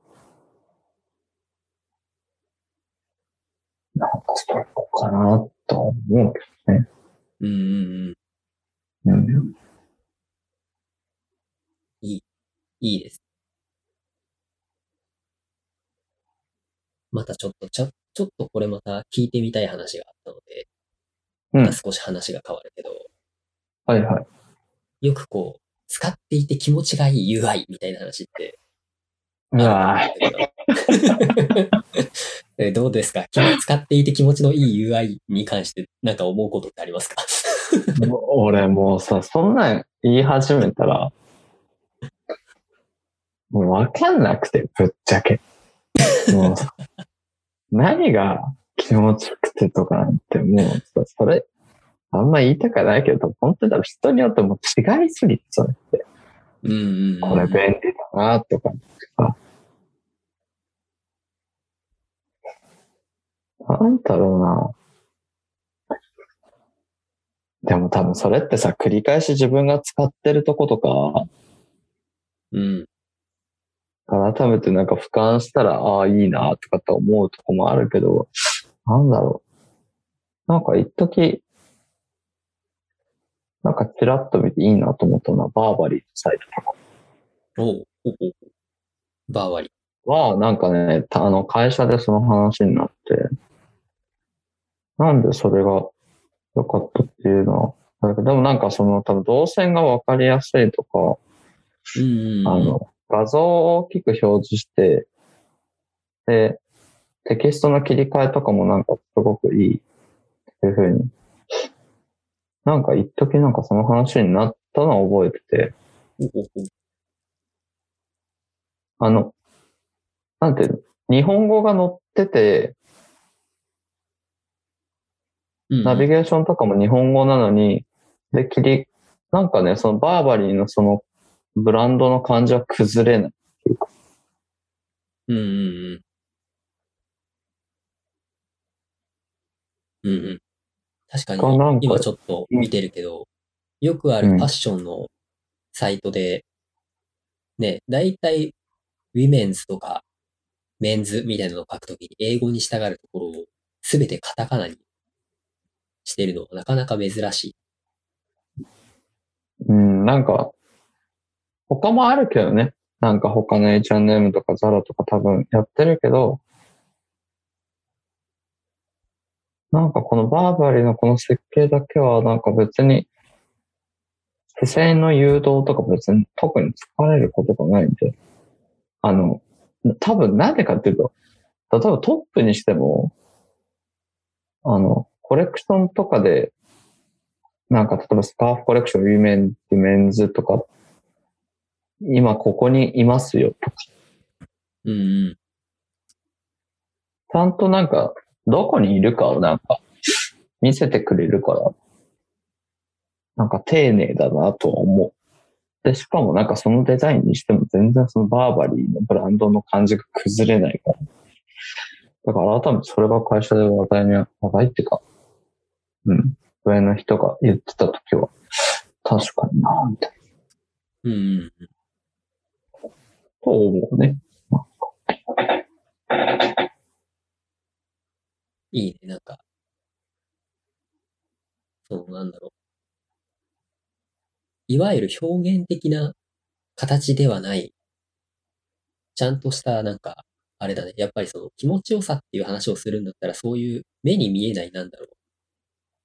なんかそこかなとは思うけうんうんうん。どね。いいです。またちょっと、ちょ、ちょっとこれまた聞いてみたい話があったので、うんまた少し話が変わるけど、はいはい。よくこう、使っていて気持ちがいい UI みたいな話って。うわど。えどうですか？使っていて気持ちのいい UI に関してなんか思うことってありますか？俺もうさ、そんなん言い始めたら、もうわかんなくて、ぶっちゃけ。もう、何が気持ちよくてとかなんて、もうさ、それ、あんま言いたくないけど、本当に多分人によっても違いすぎて、それって。うんうんうん。これ便利だなとかさ。なんだろうな。でも多分それってさ、繰り返し自分が使ってるとことか、うん。改めてなんか俯瞰したら、ああ、いいなとかって思うとこもあるけど、なんだろう。なんか一時、なんかチラッと見ていいなと思ったのは、バーバリーのサイトとか。おうおうバーワリ。は、なんかね、たあの、会社でその話になって、なんでそれが良かったっていうのは、でもなんかその、多分動線がわかりやすいとか、うん。あの、画像を大きく表示して、で、テキストの切り替えとかもなんかすごくいいっていうふうに、なんか一時なんかその話になったのを覚えてて、あの、なんていうの日本語が載ってて、うんナビゲーションとかも日本語なのに、で、切り、なんかね、そのバーバリーのそのブランドの感じは崩れない。うんうんうん。うんうん。確かに、今ちょっと見てるけど、よくあるファッションのサイトで、ね、だいたいウィメンズとかメンズみたいなのを書くときに英語にしたがるところをすべてカタカナにしてるのはなかなか珍しい。うん、なんか、他もあるけどね。なんか他の H&M とか Zara とか多分やってるけど、なんかこのバーバリーのこの設計だけはなんか別に、視線の誘導とか別に特に疲れることがないんで、あの、多分なんでかっていうと、例えばトップにしても、あの、コレクションとかで、なんか例えばスカーフコレクション、ウィメン、メンズとか、今ここにいますよとか、うんうん。ちゃんとなんか、どこにいるかをなんか、見せてくれるから、なんか丁寧だなとは思う。で、しかもなんかそのデザインにしても全然そのバーバリーのブランドの感じが崩れないから。だから改めてそれが会社で話題に、話題っていうか、うん、上の人が言ってた時は、確かになぁ、みたいな。うん。と思うね。いいね、なんか。そう、なんだろう。いわゆる表現的な形ではない、ちゃんとした、なんか、あれだね。やっぱりその気持ちよさっていう話をするんだったら、そういう目に見えない、なんだろう。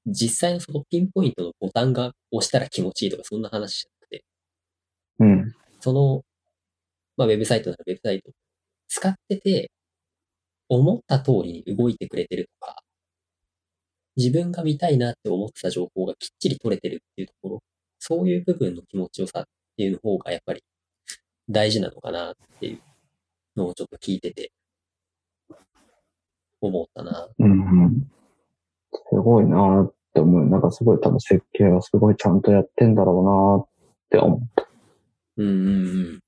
実際のそのピンポイントのボタンが押したら気持ちいいとか、そんな話じゃなくて、うん。その、まあ、ウェブサイトならウェブサイト使ってて、思った通りに動いてくれてるとか、自分が見たいなって思ってた情報がきっちり取れてるっていうところ、そういう部分の気持ちよさっていう方がやっぱり大事なのかなっていうのをちょっと聞いてて、思ったな。うんうん。すごいなぁって思う。なんかすごい多分設計はすごいちゃんとやってんだろうなぁって思う。うんうん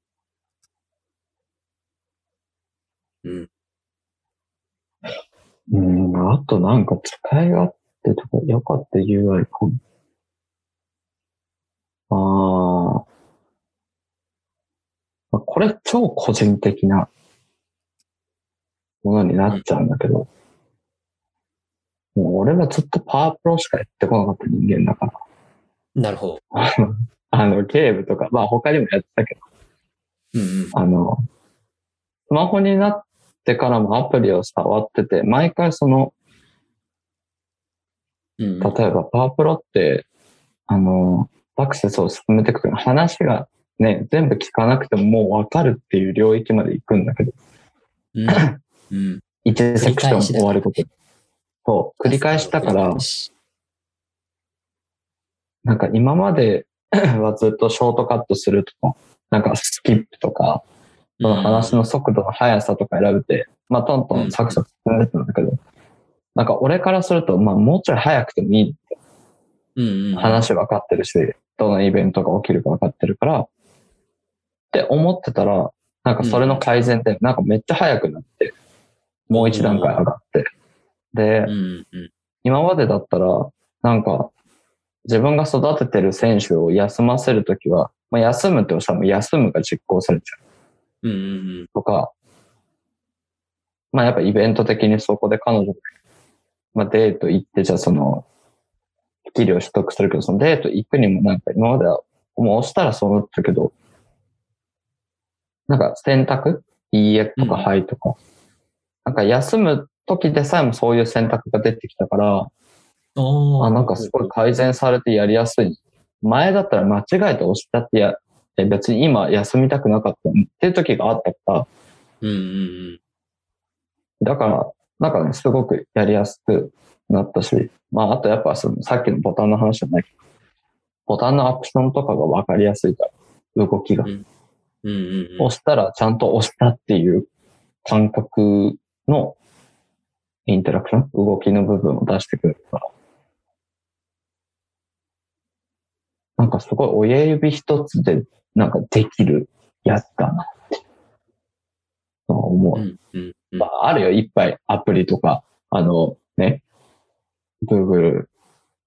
うん。うん。うん、あとなんか使い勝手とか良かった UI かも。あーまあ。これ超個人的なものになっちゃうんだけど、もう俺はずっとパワープロしかやってこなかった人間だから。なるほど。あの、ゲームとか、まあ他にもやってたけど、うんうん。あの、スマホになっってからもアプリを触ってて、毎回その、うん。例えばパワープロって、あの、アクセスを進めていくと話がね、全部聞かなくてももうわかるっていう領域まで行くんだけど、うん。うん。一セクション終わること。そう、繰り返したから、うんなんか今まではずっとショートカットするとか、なんかスキップとか、その話の速度の速さとか選べて、まあトントンサクサク進んでたんだけど、なんか俺からすると、まあもうちょい早くてもいいうんうん。話分かってるし、どのイベントが起きるか分かってるから、って思ってたら、なんかそれの改善で、なんかめっちゃ早くなって、もう一段階上がって。でう、んうん。今までだったら、なんか、自分が育ててる選手を休ませるときは、まあ、休むっておっしゃも休むが実行されちゃううんうんとか、まあやっぱイベント的にそこで彼女、まあデート行って、じゃあその、スキルを取得するけど、そのデート行くにもなんか今までは、もう押したらそうなったけど、なんか選択？いいえとかうん。はいとか、なんか休む時でさえもそういう選択が出てきたから、あ、なんかすごい改善されてやりやすい。前だったら間違えて押しちゃってや、え別に今休みたくなかったっていう時があったから、うんうんうん。だから、なんかね、すごくやりやすくなったし、まあ、あとやっぱその、さっきのボタンの話じゃないけど、ボタンのアクションとかがわかりやすいから、動きが。うんうんうん。押したらちゃんと押したっていう感覚のインタラクション、動きの部分を出してくれるから。なんかすごい親指一つでなんかできるやつだなって思う。うんうんうんま。あ、あるよ、いっぱいアプリとか、あのね、Google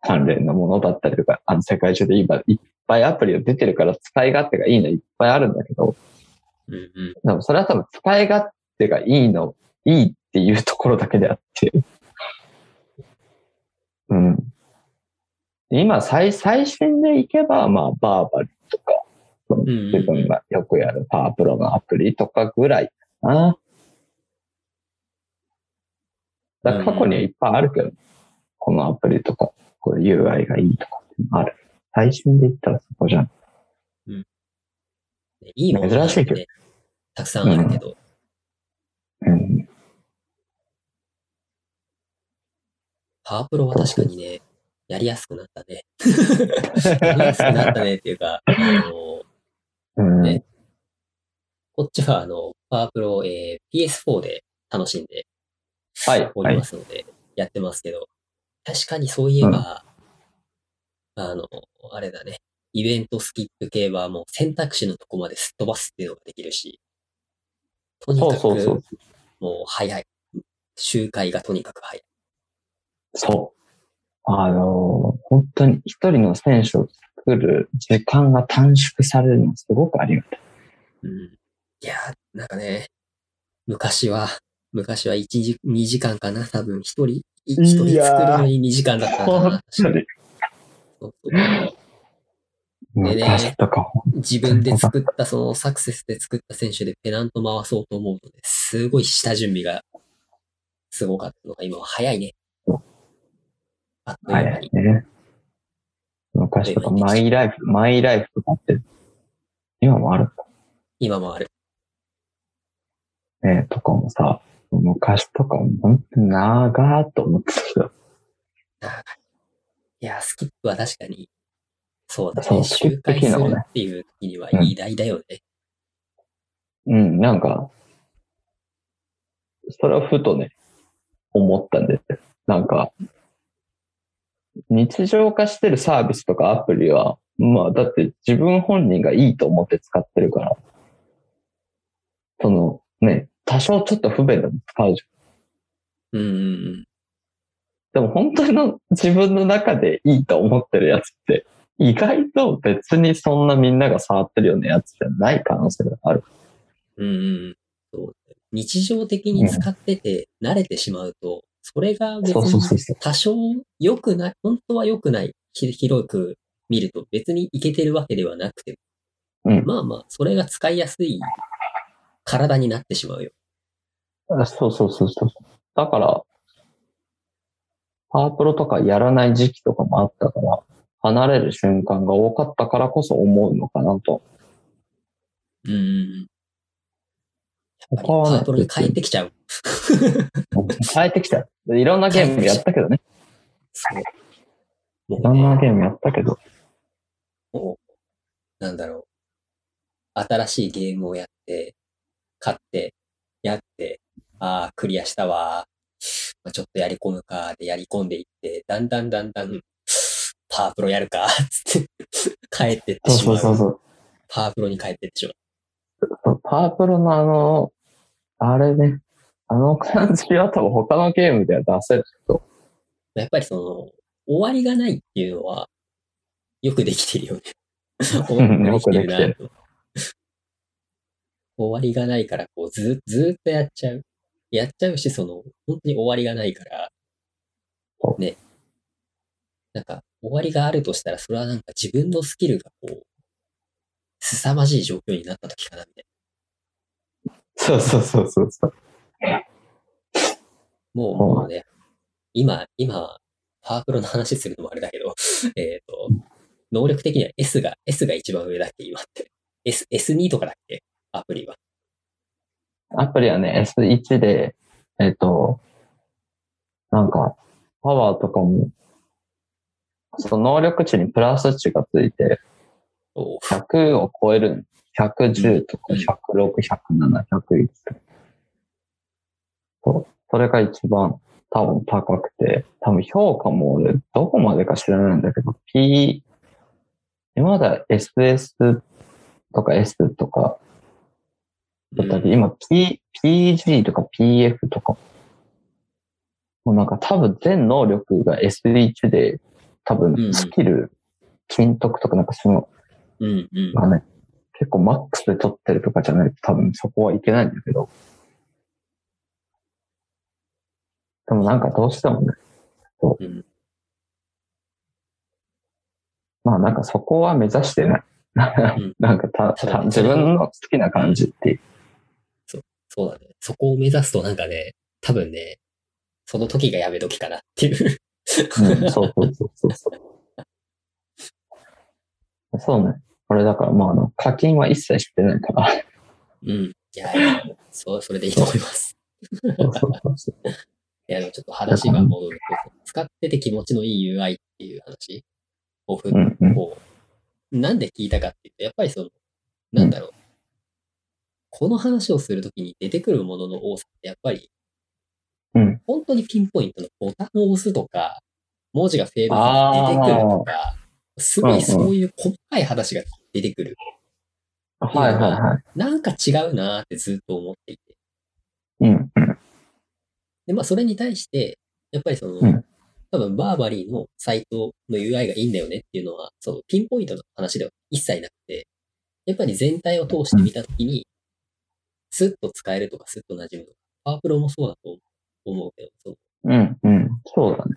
関連のものだったりとか、あの世界中で今いっぱいアプリが出てるから使い勝手がいいのいっぱいあるんだけど、うんうん。でもそれは多分使い勝手がいいの、いいっていうところだけであって。うん。今、最、最新でいけば、まあ、バーバリとか、自分がよくやるパワープロのアプリとかぐらいかな。だ過去にはいっぱいあるけど、このアプリとか、これ UI がいいとかってある。最新で言ったらそこじゃん。いいもの珍しいけどねたくさんあるけど、うん。パワープロは確かにね、やりやすくなったね。やりやすくなったねっていうか、あの、うん。ねこっちはあの、パワープロ、えー PS4 で楽しんではい。おりはい。ますので、やってますけど、確かにそういえば、あの、あれだね、イベントスキップ系はもう選択肢のとこまですっ飛ばすっていうのができるし、とにかく。もう早い。周回がとにかく早い。そう。あの、本当に一人の選手を作る時間が短縮されるのすごくありがたい。うん。いやー、なんかね、昔は、昔は1時、2時間かな多分一人、い一人作るのに2時間だったかな。でね自分で作った、そのサクセスで作った選手でペナント回そうと思うとね、すごい下準備がすごかったのが今は早いね。あっという間に。ね。昔とか、マイライフ、マイライフとかって、今もある今もある。ね、とかもさ、昔とかも本当に長ーっと思ってたけど、いやー、スキップは確かに、そうだね。そうするっていう時には偉大だよね。うん、なんか、それはふとね、思ったんですよ。なんか、日常化してるサービスとかアプリは、まあ、だって自分本人がいいと思って使ってるから、そのね、多少ちょっと不便でも使うじゃん。うん。でも本当の自分の中でいいと思ってるやつって、意外と別にそんなみんなが触ってるようなやつじゃない可能性がある。うんうんうん。そう日常的に使ってて慣れてしまうと、それが別に。多少良くない、本当は良くない、ひ広く見ると別にいけてるわけではなくて、うんまあまあ、それが使いやすい体になってしまうよ。あそうそうそうそう。だから、パワープロとかやらない時期とかもあったから、離れる瞬間が多かったからこそ思うのかなと。うん他はねパワープロに帰ってきちゃう。変えてきたよ。でいろんなゲームやったけどね。いろんなゲームやったけど。なんだろう。新しいゲームをやって、買って、やって、ああ、クリアしたわ。まあ、ちょっとやり込むか、でやり込んでいって、だんだんだんだん、パワープロやるか、つって、帰ってってしまう。そうそうそう。パワープロに帰ってってしまう。そうパワープロのあの、あれね、あの感じは多分他のゲームでは出せるけど、やっぱりその、終わりがないっていうのは、よくできてるよね。うん よくできてる。終わりがないから、こう、ず、ずーっとやっちゃう。やっちゃうし、その、本当に終わりがないからそ、ね。なんか、終わりがあるとしたら、それはなんか自分のスキルがこう、凄まじい状況になった時かな、みたいそうそうそうそうそう。な。もう、うんもうね、今、今、パワープロの話するのもあれだけど、えっと、能力的には S が、S が一番上だっけ、今って。S、S2 とかだっけ？アプリは。アプリはね、S1 で、えっ、と、なんか、パワーとかも、その能力値にプラス値がついて、おう100を超える、110とかうん106、107、101とか。そう。それが一番多分高くて、多分評価も俺、どこまでか知らないんだけど、P、今までは SS とか S とか、だったり、今 P、PG とか PF とか、もうなんか多分全能力が S1 で、多うん分スキル、金徳とかなんかその、うんうん。がね、結構マックスで取ってるとかじゃないと多分そこはいけないんだけど。でもなんかどうしてもね、そううんまあなんかそこは目指してない。ん なんかたた自分の好きな感じっていう。そうだね。そこを目指すとなんかね、多分ね、その時がやめ時かなっていう。うん、そうそうそうそうそう。そうね。これだからまああの課金は一切してないから。うん。いやいや、そう、それでいいと思います。そうそうそうそう いや、でもちょっと話が戻ると、使ってて気持ちのいい UI っていう話？をふうんうん。こう、なんで聞いたかっていうと、やっぱりその、なんだろう。この話をするときに出てくるものの多さって、やっぱり、うん本当にピンポイントのボタンを押すとか、文字がフェードして出てくるとか、すごいそういう細かい話が出てくる。はいはいはい。なんか違うなーってずっと思っていて。うんうん。で、まあそれに対して、やっぱりその、うん多分バーバリーのサイトの UI がいいんだよねっていうのは、そのピンポイントの話では一切なくて、やっぱり全体を通して見たときに、スッと使えるとかスッと馴染むとか、パワープロもそうだと思うけど、そのうんうん。そうだね。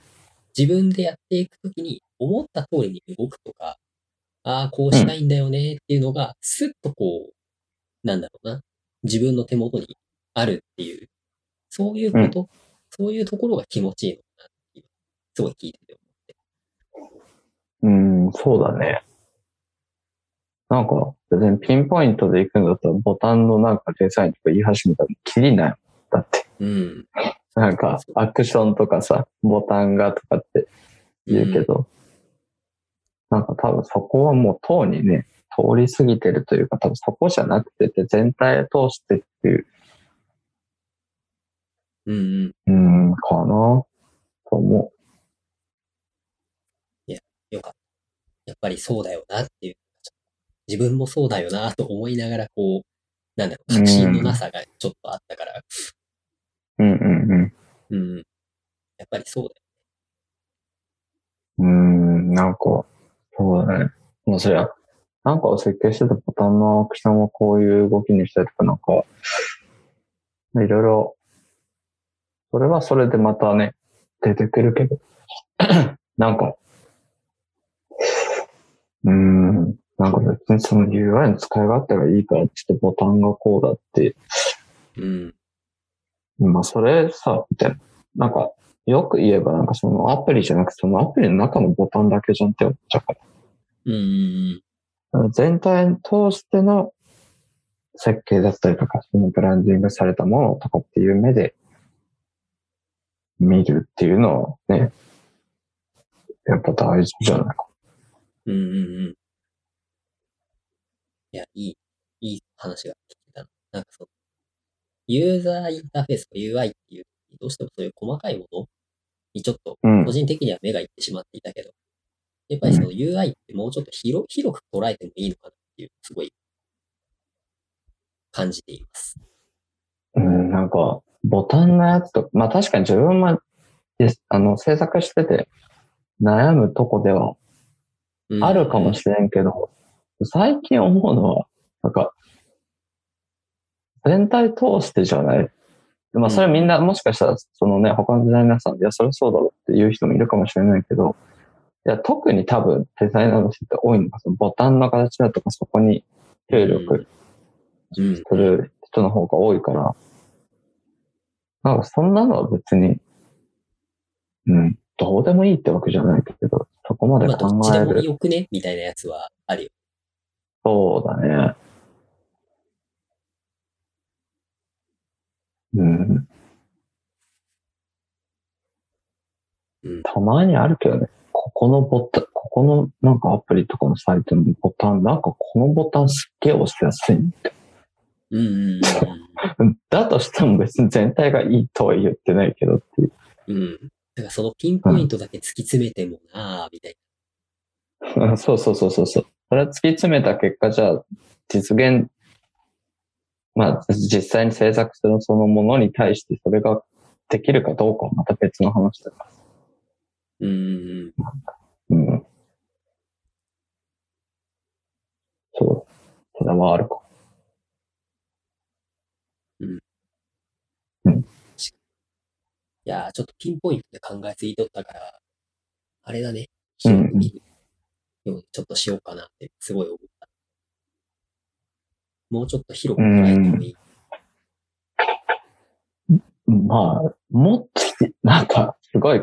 自分でやっていくときに思った通りに動くとか、ああ、こうしたいんだよねっていうのが、スッとこう、なんだろうな、自分の手元にあるっていう、そういうこと、そういうところが気持ちいいのかなっていう、すごい聞いてて思って。うん、そうだね。なんか、別にピンポイントで行くんだったら、ボタンのなんかデザインとか言い始めたら、きりない。だって、うん。なんか、アクションとかさ、ボタンがとかって言うけど、なんか多分そこはもうとうにね、通り過ぎてるというか、多分そこじゃなくて、全体を通してっていう、うんうん。うん、かな、と思よかった。やっぱりそうだよなっていう。自分もそうだよなと思いながら、こう、なんだろう、確信のなさがちょっとあったから、う。うんうんうん。うん。やっぱりそうだよ。うーん、なんか、そうだね。もうそりゃ、なんかを設計してたボタンのアクションをこういう動きにしたりとか、なんか、いろいろ、それはそれでまたね、出てくるけど、なんか、うーん、なんか別にその UI の使い勝手がいいからって言ってボタンがこうだってうん。まあ、それさ、みたいな。なんか、よく言えば、なんかそのアプリじゃなくて、そのアプリの中のボタンだけじゃんって思っちゃうから。うん全体通しての設計だったりとか、そのブランディングされたものとかっていう目で見るっていうのはね、やっぱ大事じゃないか。うん。うんうんうん。いや、いい、いい話が聞けたな。なんかその、ユーザーインターフェースと UI っていう、どうしてもそういう細かいものにちょっと、うん個。人的には目がいってしまっていたけど、やっぱりその UI ってもうちょっと広広く捉えてもいいのかなっていう、すごい、感じています。うん、なんか、ボタンのやつと、まあ確かに自分も、あの、制作してて悩むとこではうんあるかもしれんけど、最近思うのは、なんか、全体通してじゃない。まあ、それみんな、もしかしたら、そのね、他のデザイナーさん、いや、それそうだろうっていう人もいるかもしれないけど、いや、特に多分、デザイナーの人って多いのが、そのボタンの形だとか、そこに注力うん。する人の方が多いから、なんか、そんなのは別に、うん、どうでもいいってわけじゃないけど、そこまでまあ、どっ考ちでもえる。よくね？みたいなやつはあるよ。そうだね。うん。うんたまにあるけどね。ここのボタン、ここのなんかアプリとかのサイトのボタン、なんかこのボタンすっげえ押しやすい。うんうんうん だとしても別に全体がいいとは言ってないけどっていう。うん。うん。だからそのピンポイントだけ突き詰めてもなあみたいそうそうそうそうそう。それは突き詰めた結果、じゃあ、実現、まあ、実際に制作するそのものに対してそれができるかどうかはまた別の話だから。な。うんうんうん。うん。そう。それはあるか。いやー、ちょっとピンポイントで考えすぎとったから、あれだね。うんうにちょっとしようかなって、すごい思った。もうちょっと広く捉えてもいい。まあ、もっと、なんか、すごい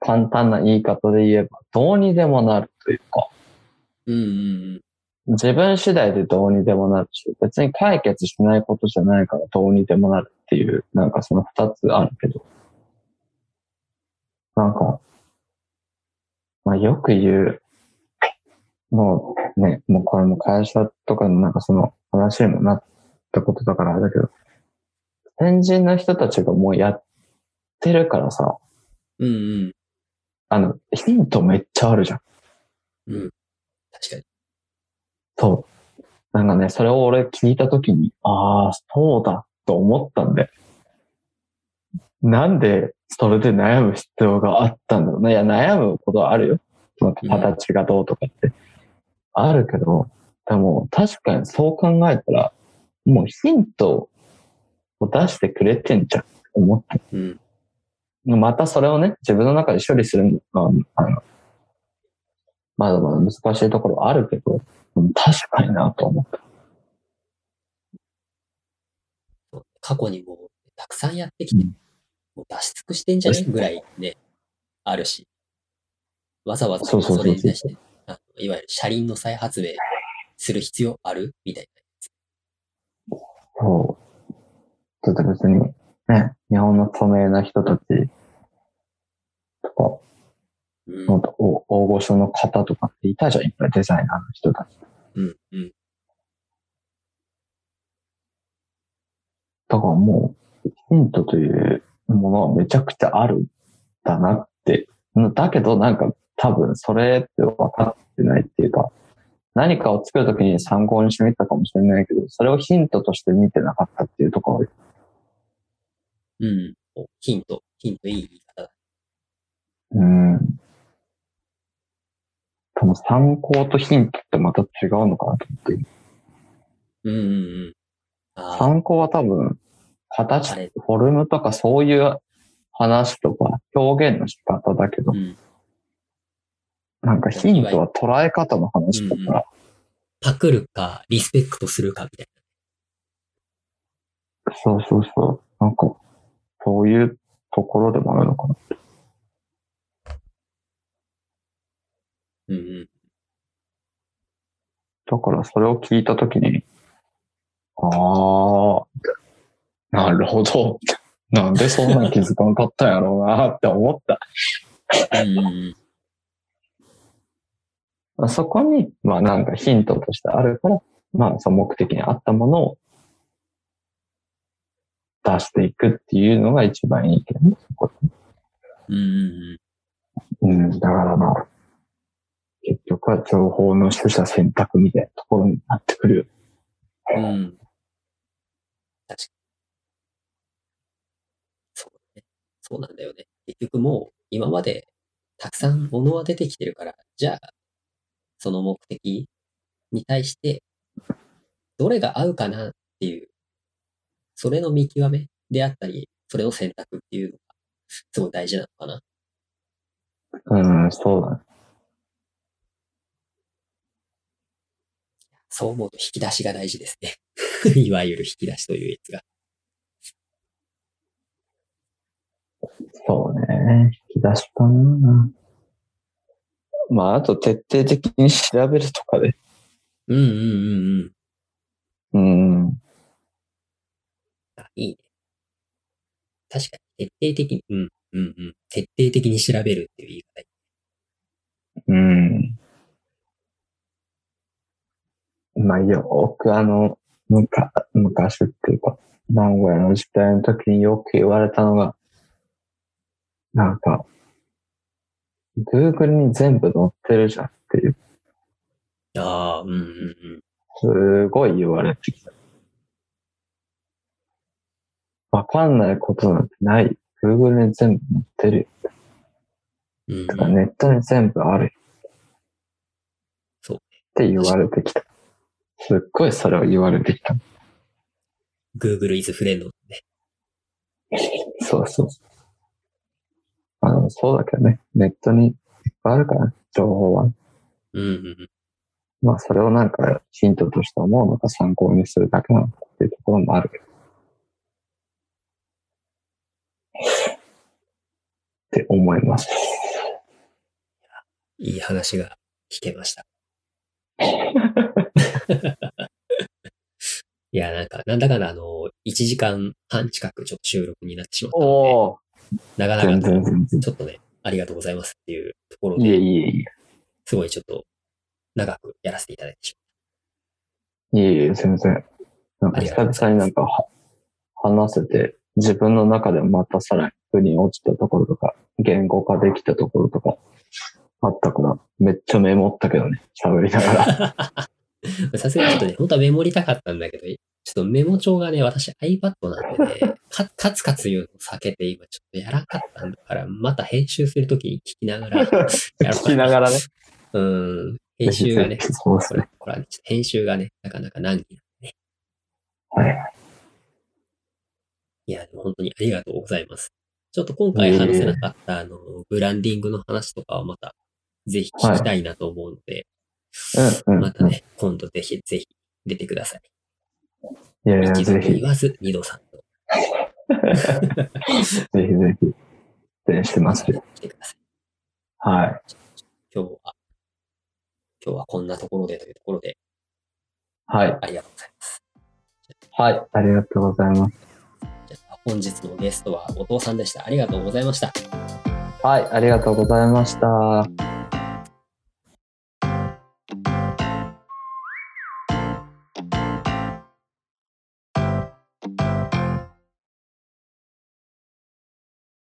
簡単な言い方で言えば、どうにでもなるというか、うんうん自分次第でどうにでもなる。し、別に解決しないことじゃないからどうにでもなるっていう、なんかその二つあるけど、なんか、まあよく言う、もうね、もうこれも会社とかのなんかその話にもなったことだからあれだけど、先人の人たちがもうやってるからさ、うん。うんあの、ヒントめっちゃあるじゃん。うん。うん。確かに。そう。なんかね、それを俺聞いたときに、ああ、そうだと思ったんで。なんで、それで悩む必要があったんだろうね。いや、悩むことはあるよ。その形がどうとかって。あるけど、でも確かにそう考えたら、もうヒントを出してくれてんじゃん。思った。うん。またそれをね、自分の中で処理するのは、あの、まだまだ難しいところはあるけど、うん確かになと思った。過去にもたくさんやってきて、うんもう出し尽くしてんじゃね？ぐらいね、あるし。わざわざそうそうそうそうそれに対して、いわゆる車輪の再発明する必要ある？みたいそう。ちょっと別に、ね、日本の著名な人たちとか、な。うん。大大御所の方とかっていたじゃん、いっぱいデザイナーの人たち。うん。うん。だからもう、ヒントというものはめちゃくちゃあるんだなって。うんだけどなんか多分それって分かってないっていうか、何かを作るときに参考にしてみたかもしれないけど、それをヒントとして見てなかったっていうところうん。おヒント、ヒントいい言い方だ。うん。多分参考とヒントってまた違うのかなと思って。うんうんうん。参考は多分、形フォルムとかそういう話とか表現の仕方だけどう、ん。なんかヒントは捉え方の話だから、パクるか、リスペクトするかみたいそうそうそう。なんか、そういうところでもあるのかな。うんうん。だからそれを聞いたときに、ああ、なるほど。なんでそんなん気づかんかったんやろうなって思った。うんうんそこに、まあなんかヒントとしてあるから、まあその目的に合ったものを出していくっていうのが一番いいけどね。そこうんうんうん。うん、だからまあ、結局は情報の取捨選択みたいなところになってくるよ。うん。確かに。そうね。そうなんだよね。結局もう、今までたくさんものは出てきてるから、じゃあ、その目的に対して、どれが合うかなっていう、それの見極めであったり、それの選択っていうのが、すごい大事なのかな。うん、そうだね。そう思うと引き出しが大事ですね。いわゆる引き出しというやつが。そうね。引き出しかな。まあ、あと徹底的に調べるとかで。うんうんうんうん。うん。あ、いいね。確かに、徹底的に、うん、うん、うん。徹底的に調べるっていう言い方。うん。まあ、よくあの、むか、昔っていうか、名古屋の時代の時によく言われたのが、なんか、Google に全部載ってるじゃんっていう、ああ、うん、うん、うん。すごい言われてきた。わかんないことなんてない。Google に全部載ってるよ。うんだからネットに全部あるよ。そうって言われてきた。すっごいそれを言われてきた。Google is friend ね。そうそう。あの、そうだけどね。ネットにいっぱいあるから、情報は。うん、うん、うん。まあ、それをなんかヒントとして思うのか参考にするだけなのかっていうところもあるけど。って思います。いい話が聞けました。いや、なんか、なんだかんだあの、1時間半近くちょっと収録になってしまったので、なかな全か。ちょっとね、ありがとうございますっていうところいえで、いえいすごいちょっと長くやらせていただいてしえ。いえいえ、全然。なんか久々になんかは話せて、自分の中でもまたさらに腑に落ちたところとか、言語化できたところとかあったから、めっちゃメモったけどね、喋りながら。さすがにちょっとね、本当はメモりたかったんだけど、ちょっとメモ帳がね、私 iPad なんでね、かカツカツ言うのを避けて今ちょっとやらなかったんだから、また編集するときに聞きながら。聞きながらね。うん。編集がね、そうですね。これ、はね、編集がね、なかなか難儀なんでね。はい。いや、本当にありがとうございます。ちょっと今回話せなかった、あの、ブランディングの話とかはまた、ぜひ聞きたいなと思うので、うんうん。またね、今度ぜひ、ぜひ出てください。いやいや、ぜひ、と言わず、二度さんとぜひぜひ、出演してますよ。来てください。はい。今日は、今日はこんなところでというところで、はい。ありがとうございます。はい。ありがとうございます。本日のゲストはお父さんでした。ありがとうございました。はい。ありがとうございました。